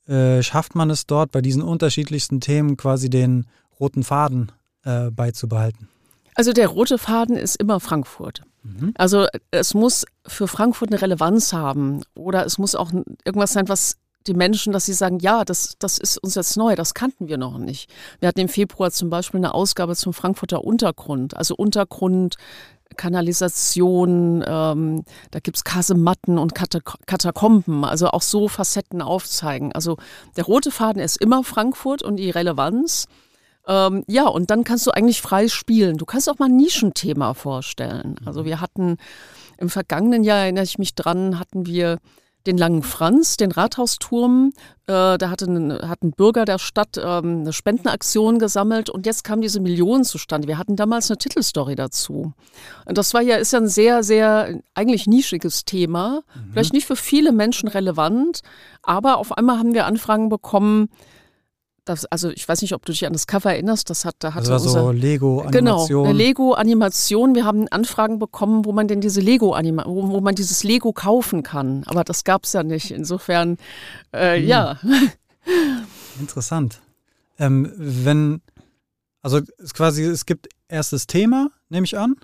äh, schafft man es dort bei diesen unterschiedlichsten Themen quasi den roten Faden äh, beizubehalten? Also der rote Faden ist immer Frankfurt. Mhm. Also es muss für Frankfurt eine Relevanz haben oder es muss auch irgendwas sein, was die Menschen, dass sie sagen, ja, das, das ist uns jetzt neu, das kannten wir noch nicht. Wir hatten im Februar zum Beispiel eine Ausgabe zum Frankfurter Untergrund, also Untergrund, Kanalisation, ähm, da gibt es Kasematten und Katakomben, also auch so Facetten aufzeigen. Also der rote Faden ist immer Frankfurt und die Relevanz. Ähm, ja, und dann kannst du eigentlich frei spielen. Du kannst auch mal ein Nischenthema vorstellen. Also wir hatten im vergangenen Jahr, erinnere ich mich dran, hatten wir den Langen Franz, den Rathausturm. Äh, da hatte ein, hat ein Bürger der Stadt ähm, eine Spendenaktion gesammelt und jetzt kam diese Million zustande. Wir hatten damals eine Titelstory dazu. Und das war ja, ist ja ein sehr, sehr eigentlich nischiges Thema. Mhm. Vielleicht nicht für viele Menschen relevant, aber auf einmal haben wir Anfragen bekommen, das, also ich weiß nicht, ob du dich an das Cover erinnerst, das hat, da hatte das war so Lego-Animation. Genau, eine Lego-Animation. Wir haben Anfragen bekommen, wo man denn diese Lego-Animation, wo, wo, man dieses Lego kaufen kann. Aber das gab es ja nicht. Insofern, äh, hm. ja. *laughs* Interessant. Ähm, wenn, also es quasi, es gibt erstes Thema, nehme ich an.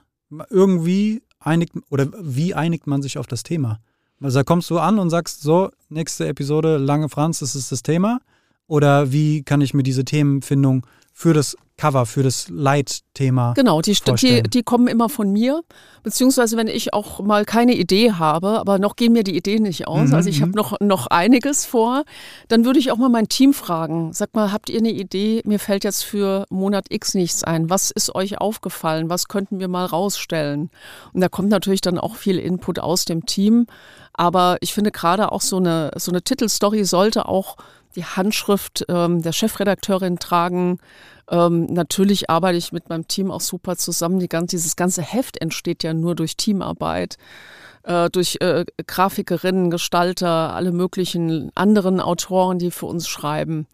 Irgendwie einigt, oder wie einigt man sich auf das Thema? Also da kommst du an und sagst so, nächste Episode, Lange Franz, das ist das Thema. Oder wie kann ich mir diese Themenfindung für das Cover, für das Leitthema. Genau, die, die, die kommen immer von mir. Beziehungsweise, wenn ich auch mal keine Idee habe, aber noch gehen mir die Ideen nicht aus, mhm, also ich habe mhm. noch, noch einiges vor, dann würde ich auch mal mein Team fragen. Sag mal, habt ihr eine Idee? Mir fällt jetzt für Monat X nichts ein. Was ist euch aufgefallen? Was könnten wir mal rausstellen? Und da kommt natürlich dann auch viel Input aus dem Team. Aber ich finde gerade auch so eine, so eine Titelstory sollte auch die Handschrift ähm, der Chefredakteurin tragen. Ähm, natürlich arbeite ich mit meinem Team auch super zusammen. Die ganze, dieses ganze Heft entsteht ja nur durch Teamarbeit, äh, durch äh, Grafikerinnen, Gestalter, alle möglichen anderen Autoren, die für uns schreiben.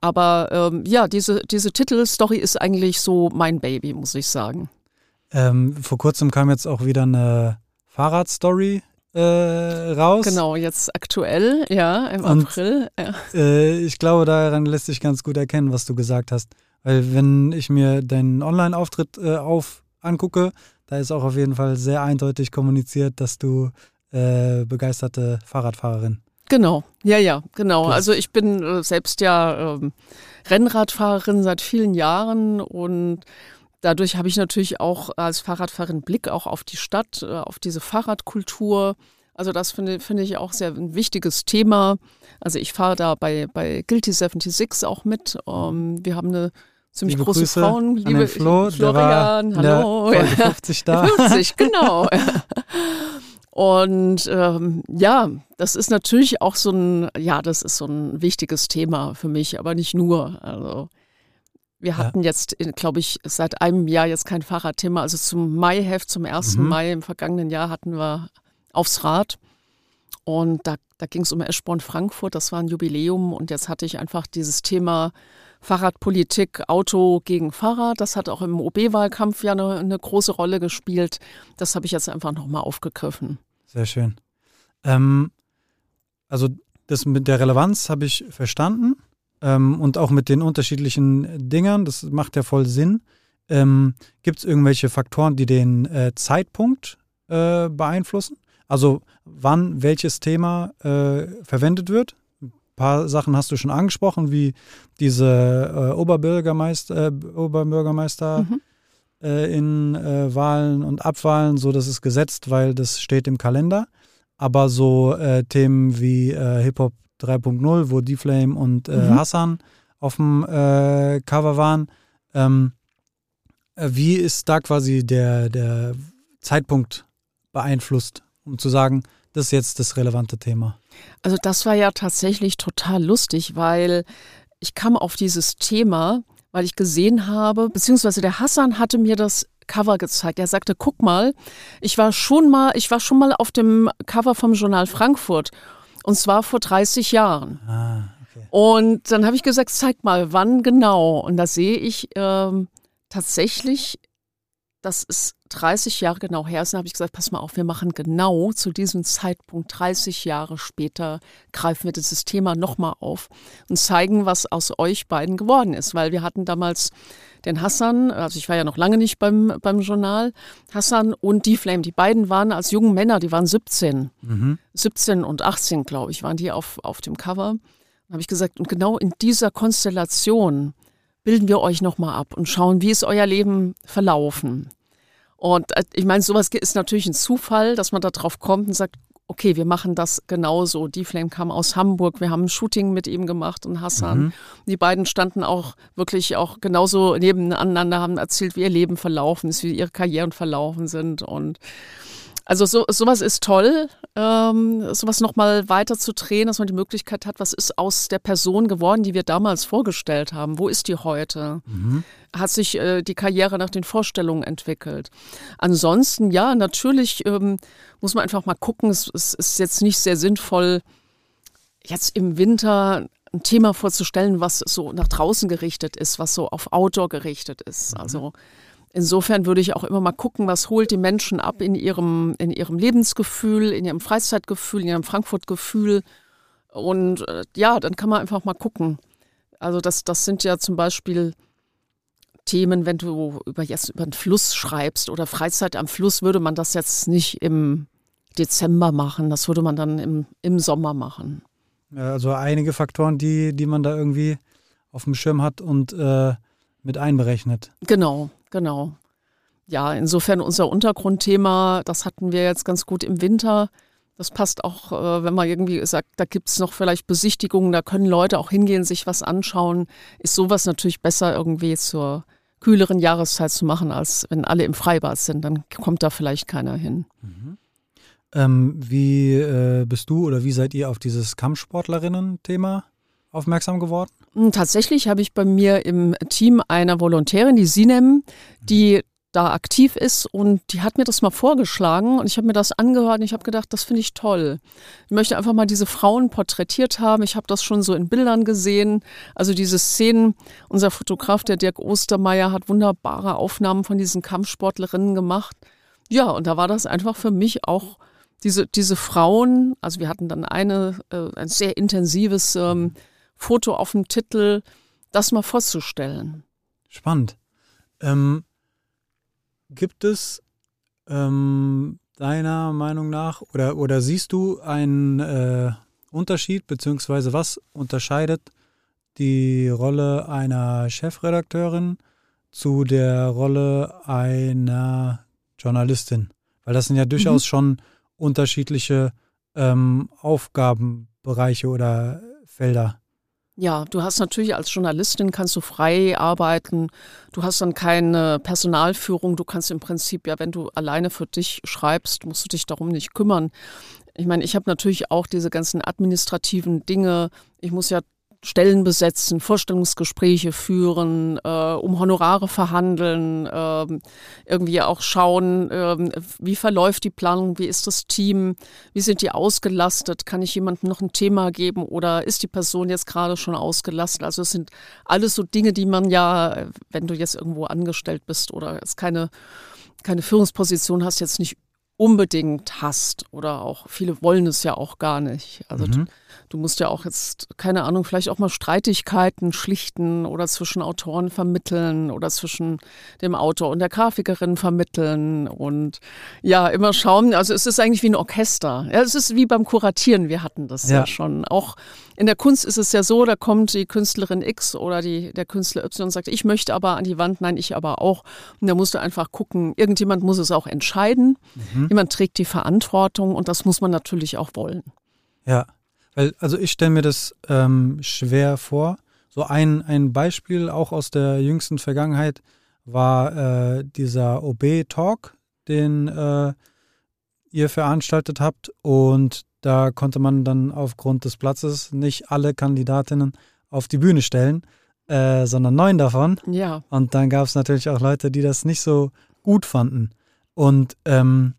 Aber ähm, ja, diese, diese Titelstory ist eigentlich so mein Baby, muss ich sagen. Ähm, vor kurzem kam jetzt auch wieder eine Fahrradstory äh, raus. Genau, jetzt aktuell, ja, im Und, April. Ja. Äh, ich glaube, daran lässt sich ganz gut erkennen, was du gesagt hast. Weil wenn ich mir deinen Online-Auftritt äh, auf angucke, da ist auch auf jeden Fall sehr eindeutig kommuniziert, dass du äh, begeisterte Fahrradfahrerin. Genau, ja, ja, genau. Also ich bin äh, selbst ja ähm, Rennradfahrerin seit vielen Jahren und Dadurch habe ich natürlich auch als Fahrradfahrerin Blick auch auf die Stadt, äh, auf diese Fahrradkultur. Also das finde, finde ich auch sehr ein wichtiges Thema. Also ich fahre da bei, bei Guilty 76 auch mit. Ähm, wir haben eine ziemlich liebe große Grüße Frauen. Liebe Flo, Florian, hallo. Der 50 *laughs* da. 50, genau. *laughs* Und ähm, ja, das ist natürlich auch so ein, ja, das ist so ein wichtiges Thema für mich, aber nicht nur. Also wir hatten ja. jetzt, glaube ich, seit einem Jahr jetzt kein Fahrradthema. Also zum Maiheft, zum 1. Mhm. Mai im vergangenen Jahr hatten wir aufs Rad. Und da, da ging es um Eschborn Frankfurt, das war ein Jubiläum. Und jetzt hatte ich einfach dieses Thema Fahrradpolitik, Auto gegen Fahrrad. Das hat auch im OB-Wahlkampf ja eine, eine, große Rolle gespielt. Das habe ich jetzt einfach nochmal aufgegriffen. Sehr schön. Ähm, also das mit der Relevanz habe ich verstanden. Ähm, und auch mit den unterschiedlichen Dingern, das macht ja voll Sinn. Ähm, Gibt es irgendwelche Faktoren, die den äh, Zeitpunkt äh, beeinflussen? Also wann welches Thema äh, verwendet wird? Ein paar Sachen hast du schon angesprochen, wie diese äh, Oberbürgermeister, äh, Oberbürgermeister mhm. Äh, in Wahlen und Abwahlen, so das ist gesetzt, weil das steht im Kalender. Aber so Themen wie Hip-Hop 3.0, wo D-Flame und äh, mhm. Hassan auf dem äh, Cover waren. Ähm, äh, wie ist da quasi der, der Zeitpunkt beeinflusst, um zu sagen, das ist jetzt das relevante Thema? Also das war ja tatsächlich total lustig, weil ich kam auf dieses Thema, weil ich gesehen habe, beziehungsweise der Hassan hatte mir das Cover gezeigt. Er sagte, guck mal, ich war schon mal, ich war schon mal auf dem Cover vom Journal Frankfurt und zwar vor 30 Jahren. Ah, okay. Und dann habe ich gesagt, zeig mal, wann genau. Und da sehe ich ähm, tatsächlich, das ist 30 Jahre genau her ist. Dann habe ich gesagt, pass mal auf, wir machen genau zu diesem Zeitpunkt, 30 Jahre später, greifen wir dieses Thema nochmal auf und zeigen, was aus euch beiden geworden ist. Weil wir hatten damals den Hassan, also ich war ja noch lange nicht beim, beim Journal, Hassan und die Flame, die beiden waren als jungen Männer, die waren 17. Mhm. 17 und 18, glaube ich, waren die auf, auf dem Cover. Dann habe ich gesagt, und genau in dieser Konstellation bilden wir euch nochmal ab und schauen, wie ist euer Leben verlaufen. Und äh, ich meine, sowas ist natürlich ein Zufall, dass man da drauf kommt und sagt, okay, wir machen das genauso. Die Flame kam aus Hamburg, wir haben ein Shooting mit ihm gemacht und Hassan. Mhm. Die beiden standen auch wirklich auch genauso nebeneinander, haben erzählt, wie ihr Leben verlaufen ist, wie ihre Karrieren verlaufen sind und also so, sowas ist toll, ähm, sowas nochmal weiter zu drehen, dass man die Möglichkeit hat, was ist aus der Person geworden, die wir damals vorgestellt haben? Wo ist die heute? Mhm. Hat sich äh, die Karriere nach den Vorstellungen entwickelt? Ansonsten, ja, natürlich ähm, muss man einfach mal gucken, es, es ist jetzt nicht sehr sinnvoll, jetzt im Winter ein Thema vorzustellen, was so nach draußen gerichtet ist, was so auf Outdoor gerichtet ist. Mhm. Also Insofern würde ich auch immer mal gucken, was holt die Menschen ab in ihrem, in ihrem Lebensgefühl, in ihrem Freizeitgefühl, in ihrem Frankfurt-Gefühl. Und äh, ja, dann kann man einfach mal gucken. Also das, das sind ja zum Beispiel Themen, wenn du über, jetzt über einen Fluss schreibst oder Freizeit am Fluss, würde man das jetzt nicht im Dezember machen. Das würde man dann im, im Sommer machen. Ja, also einige Faktoren, die, die man da irgendwie auf dem Schirm hat und äh, mit einberechnet. Genau, genau. Ja, insofern unser Untergrundthema, das hatten wir jetzt ganz gut im Winter. Das passt auch, äh, wenn man irgendwie sagt, da gibt es noch vielleicht Besichtigungen, da können Leute auch hingehen, sich was anschauen. Ist sowas natürlich besser irgendwie zur kühleren Jahreszeit zu machen, als wenn alle im Freibad sind. Dann kommt da vielleicht keiner hin. Mhm. Ähm, wie äh, bist du oder wie seid ihr auf dieses Kampfsportlerinnen-Thema aufmerksam geworden? Hm, tatsächlich habe ich bei mir im Team eine Volontärin, die Sinem, die da aktiv ist und die hat mir das mal vorgeschlagen und ich habe mir das angehört und ich habe gedacht, das finde ich toll. Ich möchte einfach mal diese Frauen porträtiert haben. Ich habe das schon so in Bildern gesehen. Also diese Szenen, unser Fotograf, der Dirk Ostermeier, hat wunderbare Aufnahmen von diesen Kampfsportlerinnen gemacht. Ja, und da war das einfach für mich auch diese, diese Frauen, also wir hatten dann eine, äh, ein sehr intensives ähm, Foto auf dem Titel, das mal vorzustellen. Spannend. Ähm, Gibt es ähm, deiner Meinung nach oder, oder siehst du einen äh, Unterschied, beziehungsweise was unterscheidet die Rolle einer Chefredakteurin zu der Rolle einer Journalistin? Weil das sind ja durchaus mhm. schon unterschiedliche ähm, Aufgabenbereiche oder Felder. Ja, du hast natürlich als Journalistin kannst du frei arbeiten. Du hast dann keine Personalführung. Du kannst im Prinzip ja, wenn du alleine für dich schreibst, musst du dich darum nicht kümmern. Ich meine, ich habe natürlich auch diese ganzen administrativen Dinge. Ich muss ja Stellen besetzen, Vorstellungsgespräche führen, äh, um Honorare verhandeln, äh, irgendwie auch schauen, äh, wie verläuft die Planung, wie ist das Team, wie sind die ausgelastet, kann ich jemandem noch ein Thema geben oder ist die Person jetzt gerade schon ausgelastet? Also es sind alles so Dinge, die man ja, wenn du jetzt irgendwo angestellt bist oder es keine keine Führungsposition hast, jetzt nicht unbedingt hast oder auch viele wollen es ja auch gar nicht. Also mhm. Du, musst ja auch jetzt, keine Ahnung, vielleicht auch mal Streitigkeiten schlichten oder zwischen Autoren vermitteln oder zwischen dem Autor und der Grafikerin vermitteln und ja, immer schauen. Also es ist eigentlich wie ein Orchester. Ja, es ist wie beim Kuratieren, wir hatten das ja, ja schon. Auch in der Kunst ist es ja so, da kommt die Künstlerin X oder die, der Künstler Y und sagt, ich möchte aber an die Wand, nein, ich aber auch. Und da musst du einfach gucken, irgendjemand muss es auch entscheiden. Mhm. Jemand trägt die Verantwortung und das muss man natürlich auch wollen. Ja, weil, also ich stelle mir das ähm, schwer vor. So ein, ein Beispiel auch aus der jüngsten Vergangenheit war äh, dieser OB-Talk, den äh, ihr veranstaltet habt. Und da konnte man dann aufgrund des Platzes nicht alle Kandidatinnen auf die Bühne stellen, äh, sondern neun davon. Ja. Und dann gab es natürlich auch Leute, die das nicht so gut fanden. Und ähm,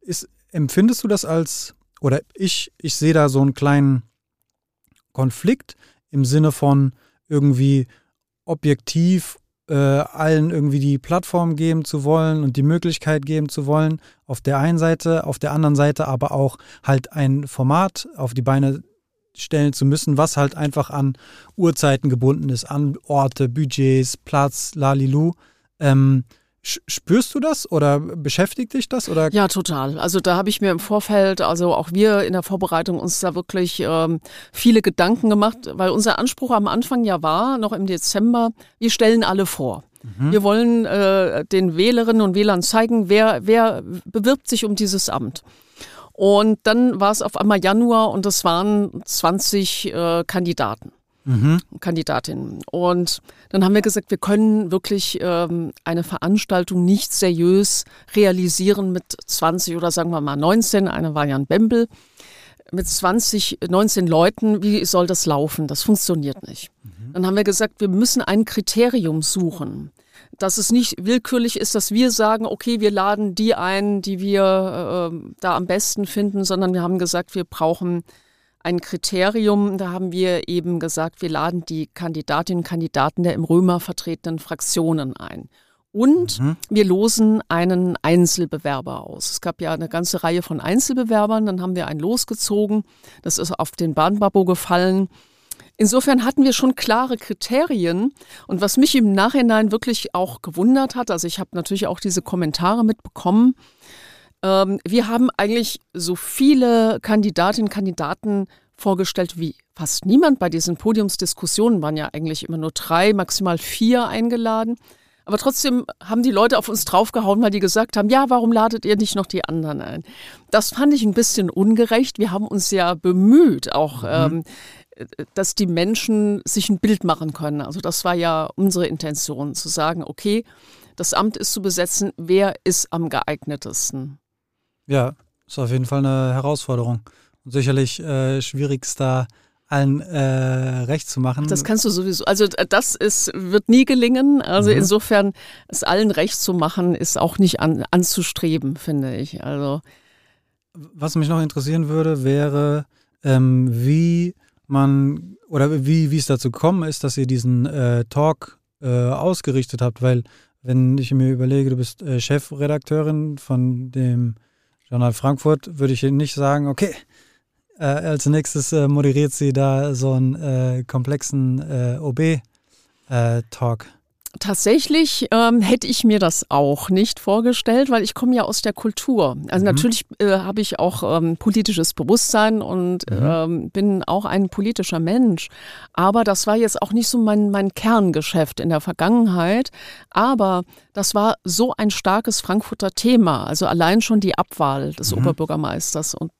ist, empfindest du das als, oder ich, ich sehe da so einen kleinen Konflikt im Sinne von irgendwie objektiv äh, allen irgendwie die Plattform geben zu wollen und die Möglichkeit geben zu wollen, auf der einen Seite, auf der anderen Seite aber auch halt ein Format auf die Beine stellen zu müssen, was halt einfach an Uhrzeiten gebunden ist, an Orte, Budgets, Platz, Lalilu. Ähm, Spürst du das oder beschäftigt dich das? Oder? Ja, total. Also da habe ich mir im Vorfeld, also auch wir in der Vorbereitung uns da wirklich ähm, viele Gedanken gemacht, weil unser Anspruch am Anfang ja war, noch im Dezember, wir stellen alle vor. Mhm. Wir wollen äh, den Wählerinnen und Wählern zeigen, wer, wer bewirbt sich um dieses Amt. Und dann war es auf einmal Januar und es waren 20 äh, Kandidaten mhm. Kandidatinnen. Und dann haben wir gesagt, wir können wirklich ähm, eine Veranstaltung nicht seriös realisieren mit 20 oder sagen wir mal 19. Eine war Jan Bembel. Mit 20, 19 Leuten, wie soll das laufen? Das funktioniert nicht. Mhm. Dann haben wir gesagt, wir müssen ein Kriterium suchen dass es nicht willkürlich ist, dass wir sagen, okay, wir laden die ein, die wir äh, da am besten finden, sondern wir haben gesagt, wir brauchen ein Kriterium. Da haben wir eben gesagt, wir laden die Kandidatinnen und Kandidaten der im Römer vertretenen Fraktionen ein. Und mhm. wir losen einen Einzelbewerber aus. Es gab ja eine ganze Reihe von Einzelbewerbern, dann haben wir einen losgezogen. Das ist auf den Bahnbabo gefallen. Insofern hatten wir schon klare Kriterien. Und was mich im Nachhinein wirklich auch gewundert hat, also ich habe natürlich auch diese Kommentare mitbekommen, ähm, wir haben eigentlich so viele Kandidatinnen und Kandidaten vorgestellt, wie fast niemand bei diesen Podiumsdiskussionen waren ja eigentlich immer nur drei, maximal vier eingeladen. Aber trotzdem haben die Leute auf uns draufgehauen, weil die gesagt haben, ja, warum ladet ihr nicht noch die anderen ein? Das fand ich ein bisschen ungerecht. Wir haben uns ja bemüht, auch mhm. ähm, dass die Menschen sich ein Bild machen können. Also das war ja unsere Intention, zu sagen, okay, das Amt ist zu besetzen, wer ist am geeignetesten? Ja, ist auf jeden Fall eine Herausforderung. Und sicherlich äh, schwierigster allen äh, recht zu machen. Das kannst du sowieso. Also äh, das ist, wird nie gelingen. Also mhm. insofern es allen recht zu machen, ist auch nicht an, anzustreben, finde ich. Also was mich noch interessieren würde, wäre, ähm, wie man oder wie, wie es dazu gekommen ist, dass ihr diesen äh, Talk äh, ausgerichtet habt, weil wenn ich mir überlege, du bist äh, Chefredakteurin von dem Journal Frankfurt, würde ich nicht sagen, okay, äh, als nächstes äh, moderiert sie da so einen äh, komplexen äh, OB-Talk. Tatsächlich ähm, hätte ich mir das auch nicht vorgestellt, weil ich komme ja aus der Kultur. Also mhm. natürlich äh, habe ich auch ähm, politisches Bewusstsein und mhm. ähm, bin auch ein politischer Mensch. Aber das war jetzt auch nicht so mein, mein Kerngeschäft in der Vergangenheit. Aber das war so ein starkes Frankfurter Thema. Also allein schon die Abwahl des mhm. Oberbürgermeisters. Und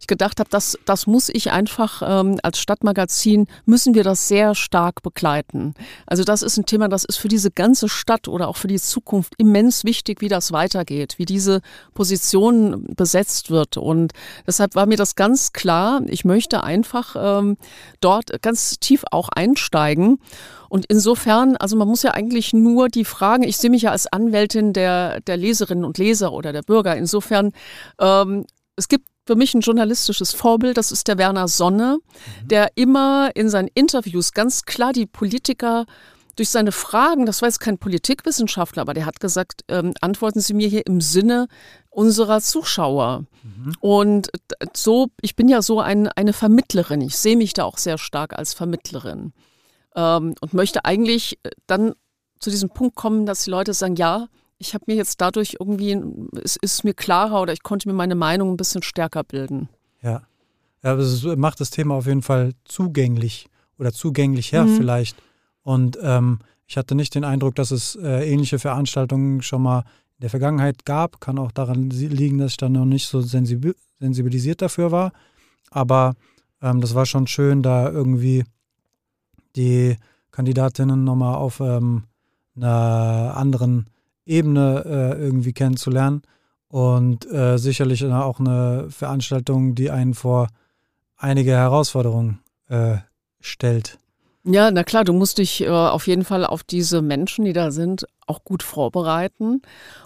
ich gedacht habe, das, das muss ich einfach ähm, als Stadtmagazin, müssen wir das sehr stark begleiten. Also das ist ein Thema, das ist für die diese ganze Stadt oder auch für die Zukunft immens wichtig, wie das weitergeht, wie diese Position besetzt wird. Und deshalb war mir das ganz klar, ich möchte einfach ähm, dort ganz tief auch einsteigen. Und insofern, also man muss ja eigentlich nur die Fragen, ich sehe mich ja als Anwältin der, der Leserinnen und Leser oder der Bürger. Insofern, ähm, es gibt für mich ein journalistisches Vorbild, das ist der Werner Sonne, mhm. der immer in seinen Interviews ganz klar die Politiker durch seine Fragen, das war jetzt kein Politikwissenschaftler, aber der hat gesagt, ähm, antworten Sie mir hier im Sinne unserer Zuschauer. Mhm. Und so, ich bin ja so ein, eine Vermittlerin. Ich sehe mich da auch sehr stark als Vermittlerin. Ähm, und möchte eigentlich äh, dann zu diesem Punkt kommen, dass die Leute sagen, ja, ich habe mir jetzt dadurch irgendwie, es ist mir klarer oder ich konnte mir meine Meinung ein bisschen stärker bilden. Ja. Ja, es macht das Thema auf jeden Fall zugänglich oder zugänglicher mhm. vielleicht. Und ähm, ich hatte nicht den Eindruck, dass es äh, ähnliche Veranstaltungen schon mal in der Vergangenheit gab. Kann auch daran liegen, dass ich dann noch nicht so sensibilisiert dafür war. Aber ähm, das war schon schön, da irgendwie die Kandidatinnen nochmal auf ähm, einer anderen Ebene äh, irgendwie kennenzulernen. Und äh, sicherlich auch eine Veranstaltung, die einen vor einige Herausforderungen äh, stellt. Ja, na klar, du musst dich äh, auf jeden Fall auf diese Menschen, die da sind, auch gut vorbereiten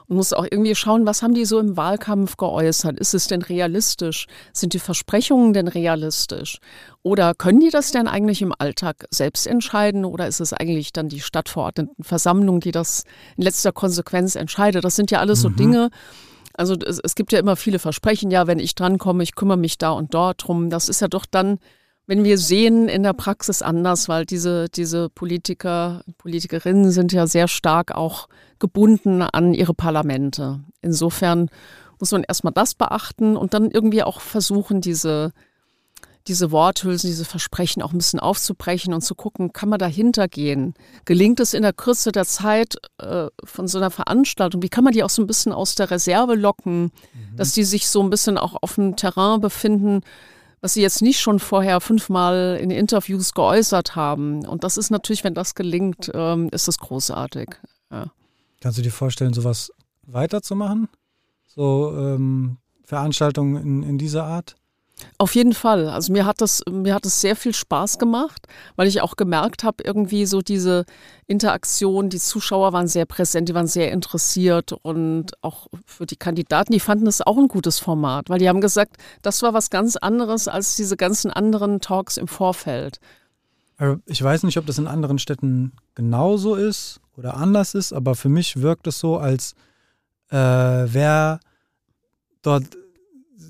und musst auch irgendwie schauen, was haben die so im Wahlkampf geäußert? Ist es denn realistisch? Sind die Versprechungen denn realistisch? Oder können die das denn eigentlich im Alltag selbst entscheiden oder ist es eigentlich dann die Stadtverordnetenversammlung, die das in letzter Konsequenz entscheidet? Das sind ja alles mhm. so Dinge, also es, es, gibt ja immer viele Versprechen, ja, wenn ich drankomme, ich kümmere mich da und dort drum. Das ist ja doch dann wenn wir sehen in der Praxis anders, weil diese, diese Politiker, Politikerinnen sind ja sehr stark auch gebunden an ihre Parlamente. Insofern muss man erstmal das beachten und dann irgendwie auch versuchen, diese, diese Worthülsen, diese Versprechen auch ein bisschen aufzubrechen und zu gucken, kann man dahinter gehen? Gelingt es in der Kürze der Zeit äh, von so einer Veranstaltung? Wie kann man die auch so ein bisschen aus der Reserve locken, mhm. dass die sich so ein bisschen auch auf dem Terrain befinden, was sie jetzt nicht schon vorher fünfmal in Interviews geäußert haben. Und das ist natürlich, wenn das gelingt, ähm, ist das großartig. Ja. Kannst du dir vorstellen, sowas weiterzumachen? So ähm, Veranstaltungen in, in dieser Art? Auf jeden Fall. Also mir hat das, mir hat es sehr viel Spaß gemacht, weil ich auch gemerkt habe, irgendwie so diese Interaktion, die Zuschauer waren sehr präsent, die waren sehr interessiert und auch für die Kandidaten, die fanden es auch ein gutes Format, weil die haben gesagt, das war was ganz anderes als diese ganzen anderen Talks im Vorfeld. Also ich weiß nicht, ob das in anderen Städten genauso ist oder anders ist, aber für mich wirkt es so, als äh, wäre dort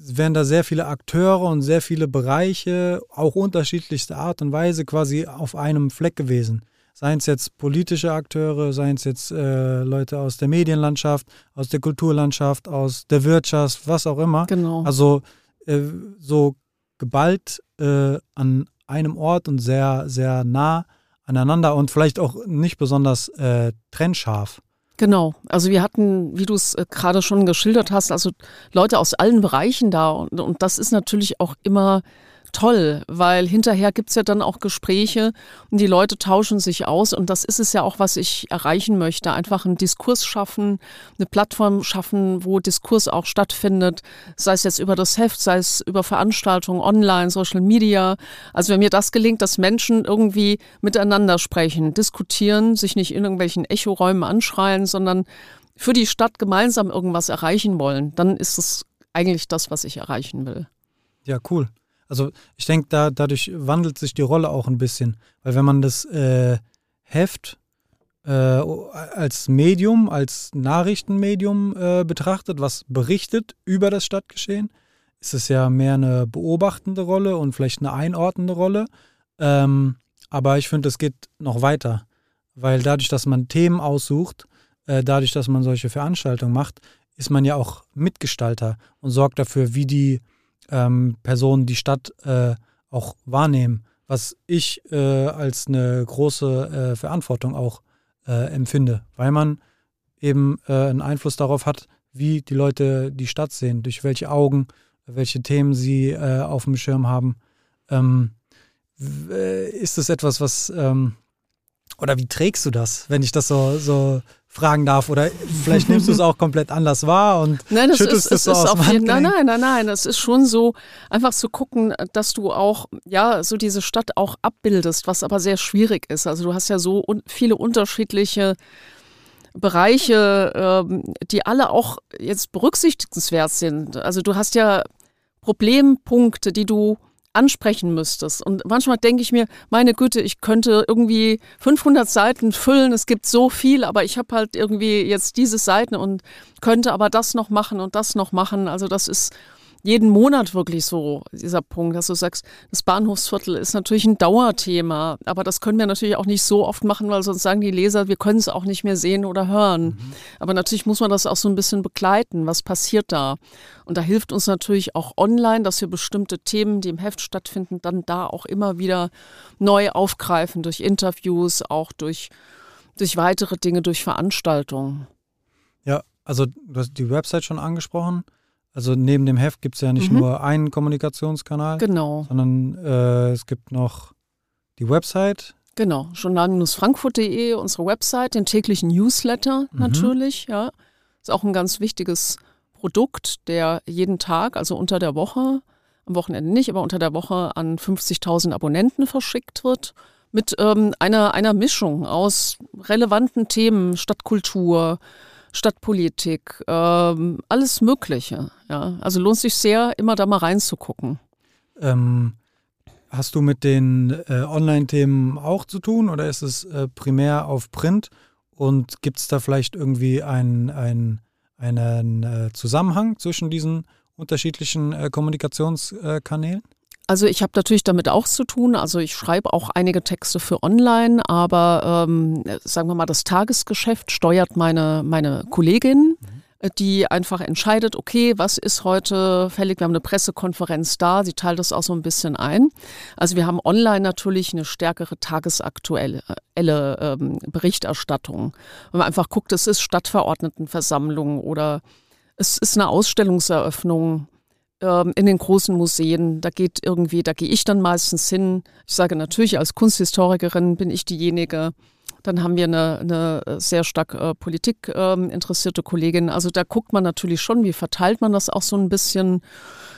wären da sehr viele Akteure und sehr viele Bereiche, auch unterschiedlichster Art und Weise quasi auf einem Fleck gewesen. Seien es jetzt politische Akteure, seien es jetzt äh, Leute aus der Medienlandschaft, aus der Kulturlandschaft, aus der Wirtschaft, was auch immer. Genau. Also äh, so geballt äh, an einem Ort und sehr, sehr nah aneinander und vielleicht auch nicht besonders äh, trennscharf. Genau. Also wir hatten, wie du es äh, gerade schon geschildert hast, also Leute aus allen Bereichen da und, und das ist natürlich auch immer toll, weil hinterher gibt es ja dann auch Gespräche und die Leute tauschen sich aus und das ist es ja auch, was ich erreichen möchte. Einfach einen Diskurs schaffen, eine Plattform schaffen, wo Diskurs auch stattfindet, sei es jetzt über das Heft, sei es über Veranstaltungen online, Social Media. Also wenn mir das gelingt, dass Menschen irgendwie miteinander sprechen, diskutieren, sich nicht in irgendwelchen Echoräumen anschreien, sondern für die Stadt gemeinsam irgendwas erreichen wollen, dann ist es eigentlich das, was ich erreichen will. Ja, cool. Also ich denke, da, dadurch wandelt sich die Rolle auch ein bisschen. Weil wenn man das äh, Heft äh, als Medium, als Nachrichtenmedium äh, betrachtet, was berichtet über das Stadtgeschehen, ist es ja mehr eine beobachtende Rolle und vielleicht eine einordnende Rolle. Ähm, aber ich finde, es geht noch weiter. Weil dadurch, dass man Themen aussucht, äh, dadurch, dass man solche Veranstaltungen macht, ist man ja auch Mitgestalter und sorgt dafür, wie die ähm, Personen die Stadt äh, auch wahrnehmen, was ich äh, als eine große äh, Verantwortung auch äh, empfinde, weil man eben äh, einen Einfluss darauf hat, wie die Leute die Stadt sehen, durch welche Augen, welche Themen sie äh, auf dem Schirm haben. Ähm, ist es etwas, was ähm, oder wie trägst du das, wenn ich das so, so fragen darf? Oder vielleicht nimmst du es auch komplett anders wahr und *laughs* nein, das schüttelst ist, es so ist aus auf jeden, Nein, nein, nein, nein. Es ist schon so, einfach zu gucken, dass du auch, ja, so diese Stadt auch abbildest, was aber sehr schwierig ist. Also du hast ja so un viele unterschiedliche Bereiche, ähm, die alle auch jetzt berücksichtigenswert sind. Also du hast ja Problempunkte, die du ansprechen müsstest. Und manchmal denke ich mir, meine Güte, ich könnte irgendwie 500 Seiten füllen, es gibt so viel, aber ich habe halt irgendwie jetzt diese Seiten und könnte aber das noch machen und das noch machen. Also das ist jeden Monat wirklich so, dieser Punkt, dass du sagst, das Bahnhofsviertel ist natürlich ein Dauerthema, aber das können wir natürlich auch nicht so oft machen, weil sonst sagen die Leser, wir können es auch nicht mehr sehen oder hören. Mhm. Aber natürlich muss man das auch so ein bisschen begleiten, was passiert da. Und da hilft uns natürlich auch online, dass wir bestimmte Themen, die im Heft stattfinden, dann da auch immer wieder neu aufgreifen, durch Interviews, auch durch, durch weitere Dinge, durch Veranstaltungen. Ja, also du hast die Website schon angesprochen. Also neben dem Heft gibt es ja nicht Mhm. nur einen Kommunikationskanal, Genau, sondern äh, es gibt noch die Website. genau. Journal-frankfurt.de, unsere Website, den täglichen Newsletter Mhm. natürlich, ja. Ist auch ein ganz wichtiges Produkt, der jeden Tag, also unter der Woche, am Wochenende nicht, aber unter der Woche an 50.000 Abonnenten verschickt wird. Mit ähm, einer, einer Mischung aus relevanten Themen, Stadtkultur, Stadtpolitik, ähm, alles Mögliche. Ja. Also lohnt sich sehr, immer da mal reinzugucken. Ähm, hast du mit den äh, Online-Themen auch zu tun oder ist es äh, primär auf Print? Und gibt es da vielleicht irgendwie ein, ein, einen äh, Zusammenhang zwischen diesen unterschiedlichen äh, Kommunikationskanälen? Also ich habe natürlich damit auch zu tun. Also ich schreibe auch einige Texte für online, aber ähm, sagen wir mal, das Tagesgeschäft steuert meine, meine Kollegin, äh, die einfach entscheidet, okay, was ist heute fällig? Wir haben eine Pressekonferenz da, sie teilt das auch so ein bisschen ein. Also wir haben online natürlich eine stärkere tagesaktuelle äh, ähm, Berichterstattung. Wenn man einfach guckt, es ist Stadtverordnetenversammlung oder es ist eine Ausstellungseröffnung ähm, in den großen Museen. Da geht irgendwie, da gehe ich dann meistens hin. Ich sage natürlich, als Kunsthistorikerin bin ich diejenige. Dann haben wir eine, eine sehr stark äh, Politik ähm, interessierte Kollegin. Also da guckt man natürlich schon, wie verteilt man das auch so ein bisschen.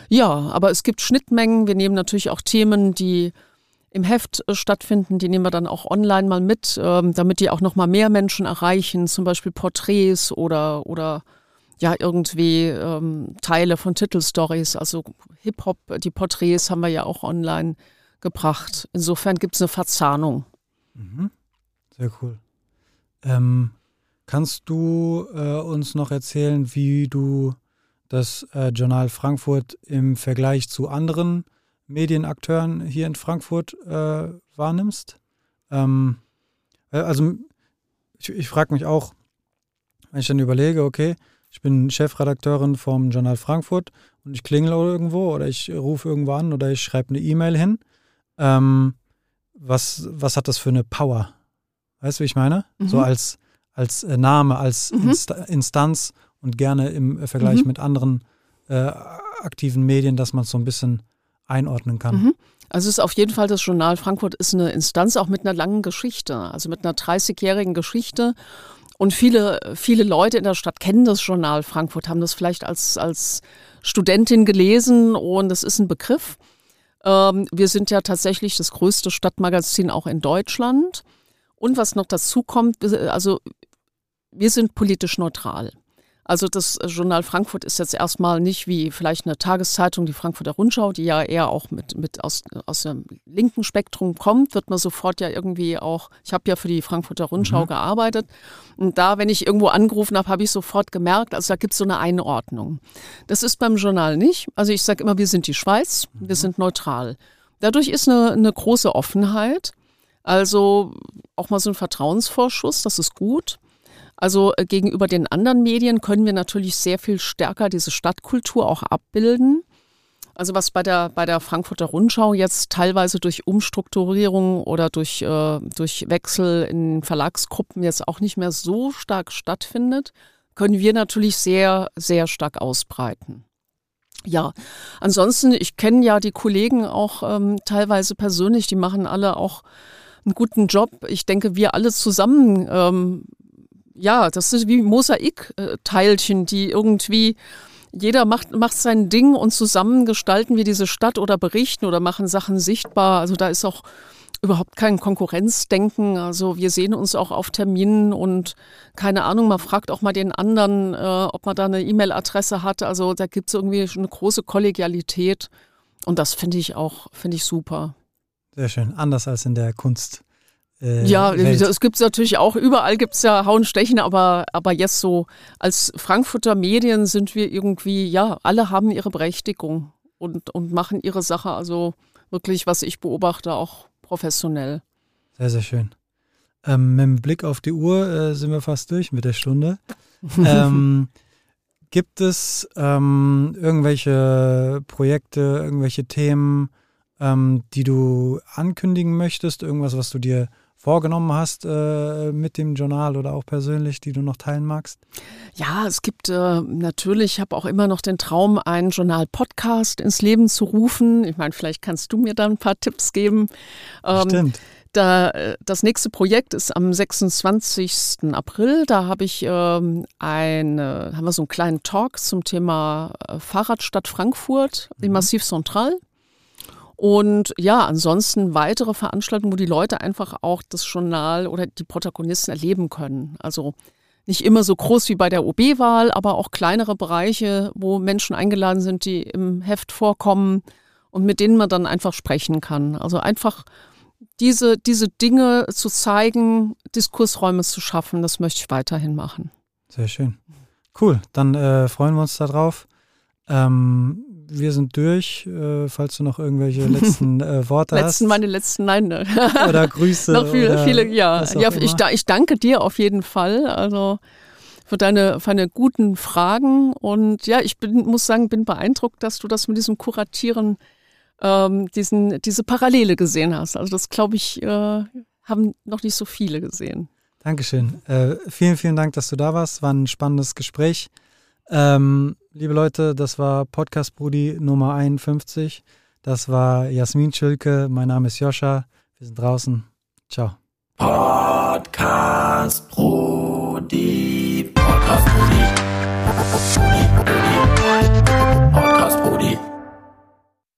Ja, aber es gibt Schnittmengen. Wir nehmen natürlich auch Themen, die im Heft äh, stattfinden, die nehmen wir dann auch online mal mit, ähm, damit die auch noch mal mehr Menschen erreichen, zum Beispiel Porträts oder oder ja irgendwie ähm, Teile von Titelstories, also Hip-Hop, die Porträts haben wir ja auch online gebracht. Insofern gibt es eine Verzahnung. Mhm. Sehr cool. Ähm, kannst du äh, uns noch erzählen, wie du das äh, Journal Frankfurt im Vergleich zu anderen Medienakteuren hier in Frankfurt äh, wahrnimmst? Ähm, äh, also ich, ich frage mich auch, wenn ich dann überlege, okay, ich bin Chefredakteurin vom Journal Frankfurt und ich klingel irgendwo oder ich rufe irgendwo an oder ich schreibe eine E-Mail hin. Ähm, was, was hat das für eine Power? Weißt du, wie ich meine? Mhm. So als, als äh, Name, als mhm. Insta Instanz und gerne im äh, Vergleich mhm. mit anderen äh, aktiven Medien, dass man es so ein bisschen einordnen kann. Mhm. Also es ist auf jeden Fall das Journal Frankfurt ist eine Instanz auch mit einer langen Geschichte, also mit einer 30-jährigen Geschichte. Und viele, viele Leute in der Stadt kennen das Journal Frankfurt, haben das vielleicht als, als Studentin gelesen und das ist ein Begriff. Ähm, wir sind ja tatsächlich das größte Stadtmagazin auch in Deutschland. Und was noch dazu kommt, also wir sind politisch neutral. Also das Journal Frankfurt ist jetzt erstmal nicht wie vielleicht eine Tageszeitung, die Frankfurter Rundschau, die ja eher auch mit, mit aus, aus dem linken Spektrum kommt, wird man sofort ja irgendwie auch, ich habe ja für die Frankfurter Rundschau mhm. gearbeitet und da, wenn ich irgendwo angerufen habe, habe ich sofort gemerkt, also da gibt es so eine Einordnung. Das ist beim Journal nicht. Also ich sage immer, wir sind die Schweiz, mhm. wir sind neutral. Dadurch ist eine, eine große Offenheit. Also auch mal so ein Vertrauensvorschuss, das ist gut. Also äh, gegenüber den anderen Medien können wir natürlich sehr viel stärker diese Stadtkultur auch abbilden. Also was bei der, bei der Frankfurter Rundschau jetzt teilweise durch Umstrukturierung oder durch, äh, durch Wechsel in Verlagsgruppen jetzt auch nicht mehr so stark stattfindet, können wir natürlich sehr, sehr stark ausbreiten. Ja, ansonsten, ich kenne ja die Kollegen auch ähm, teilweise persönlich, die machen alle auch einen guten Job. Ich denke, wir alle zusammen ähm, ja, das sind wie Mosaikteilchen, die irgendwie jeder macht, macht sein Ding und zusammen gestalten wir diese Stadt oder berichten oder machen Sachen sichtbar. Also da ist auch überhaupt kein Konkurrenzdenken. Also wir sehen uns auch auf Terminen und keine Ahnung, man fragt auch mal den anderen, äh, ob man da eine E-Mail-Adresse hat. Also da gibt es irgendwie eine große Kollegialität und das finde ich auch, finde ich super. Sehr schön, anders als in der Kunst. Äh, ja, Welt. es gibt natürlich auch, überall gibt es ja Hauen, Stechen, aber, aber jetzt so als Frankfurter Medien sind wir irgendwie, ja, alle haben ihre Berechtigung und, und machen ihre Sache, also wirklich, was ich beobachte, auch professionell. Sehr, sehr schön. Ähm, mit dem Blick auf die Uhr äh, sind wir fast durch mit der Stunde. *laughs* ähm, gibt es ähm, irgendwelche Projekte, irgendwelche Themen, ähm, die du ankündigen möchtest? Irgendwas, was du dir vorgenommen hast äh, mit dem Journal oder auch persönlich, die du noch teilen magst? Ja, es gibt äh, natürlich, ich habe auch immer noch den Traum, einen Journal-Podcast ins Leben zu rufen. Ich meine, vielleicht kannst du mir da ein paar Tipps geben. Ähm, Stimmt. Da, äh, das nächste Projekt ist am 26. April. Da habe ich ähm, eine, haben wir so einen kleinen Talk zum Thema äh, Fahrradstadt Frankfurt mhm. im Massiv Central. Und ja, ansonsten weitere Veranstaltungen, wo die Leute einfach auch das Journal oder die Protagonisten erleben können. Also nicht immer so groß wie bei der OB-Wahl, aber auch kleinere Bereiche, wo Menschen eingeladen sind, die im Heft vorkommen und mit denen man dann einfach sprechen kann. Also einfach diese, diese Dinge zu zeigen, Diskursräume zu schaffen, das möchte ich weiterhin machen. Sehr schön. Cool, dann äh, freuen wir uns darauf. Ähm, wir sind durch. Äh, falls du noch irgendwelche letzten *laughs* äh, Worte letzten, hast. Meine letzten, nein. Ne. *laughs* oder Grüße. noch viele, viele, ja. ja ich, ich danke dir auf jeden Fall. Also für deine, für deine guten Fragen. Und ja, ich bin, muss sagen, bin beeindruckt, dass du das mit diesem Kuratieren, ähm, diesen, diese Parallele gesehen hast. Also das, glaube ich, äh, haben noch nicht so viele gesehen. Dankeschön. Äh, vielen, vielen Dank, dass du da warst. War ein spannendes Gespräch. Ähm, liebe Leute, das war Podcast Brudi Nummer 51. Das war Jasmin Schülke. Mein Name ist Joscha. Wir sind draußen. Ciao. Podcast Brudi. Podcast Brudi. Brudi, Brudi.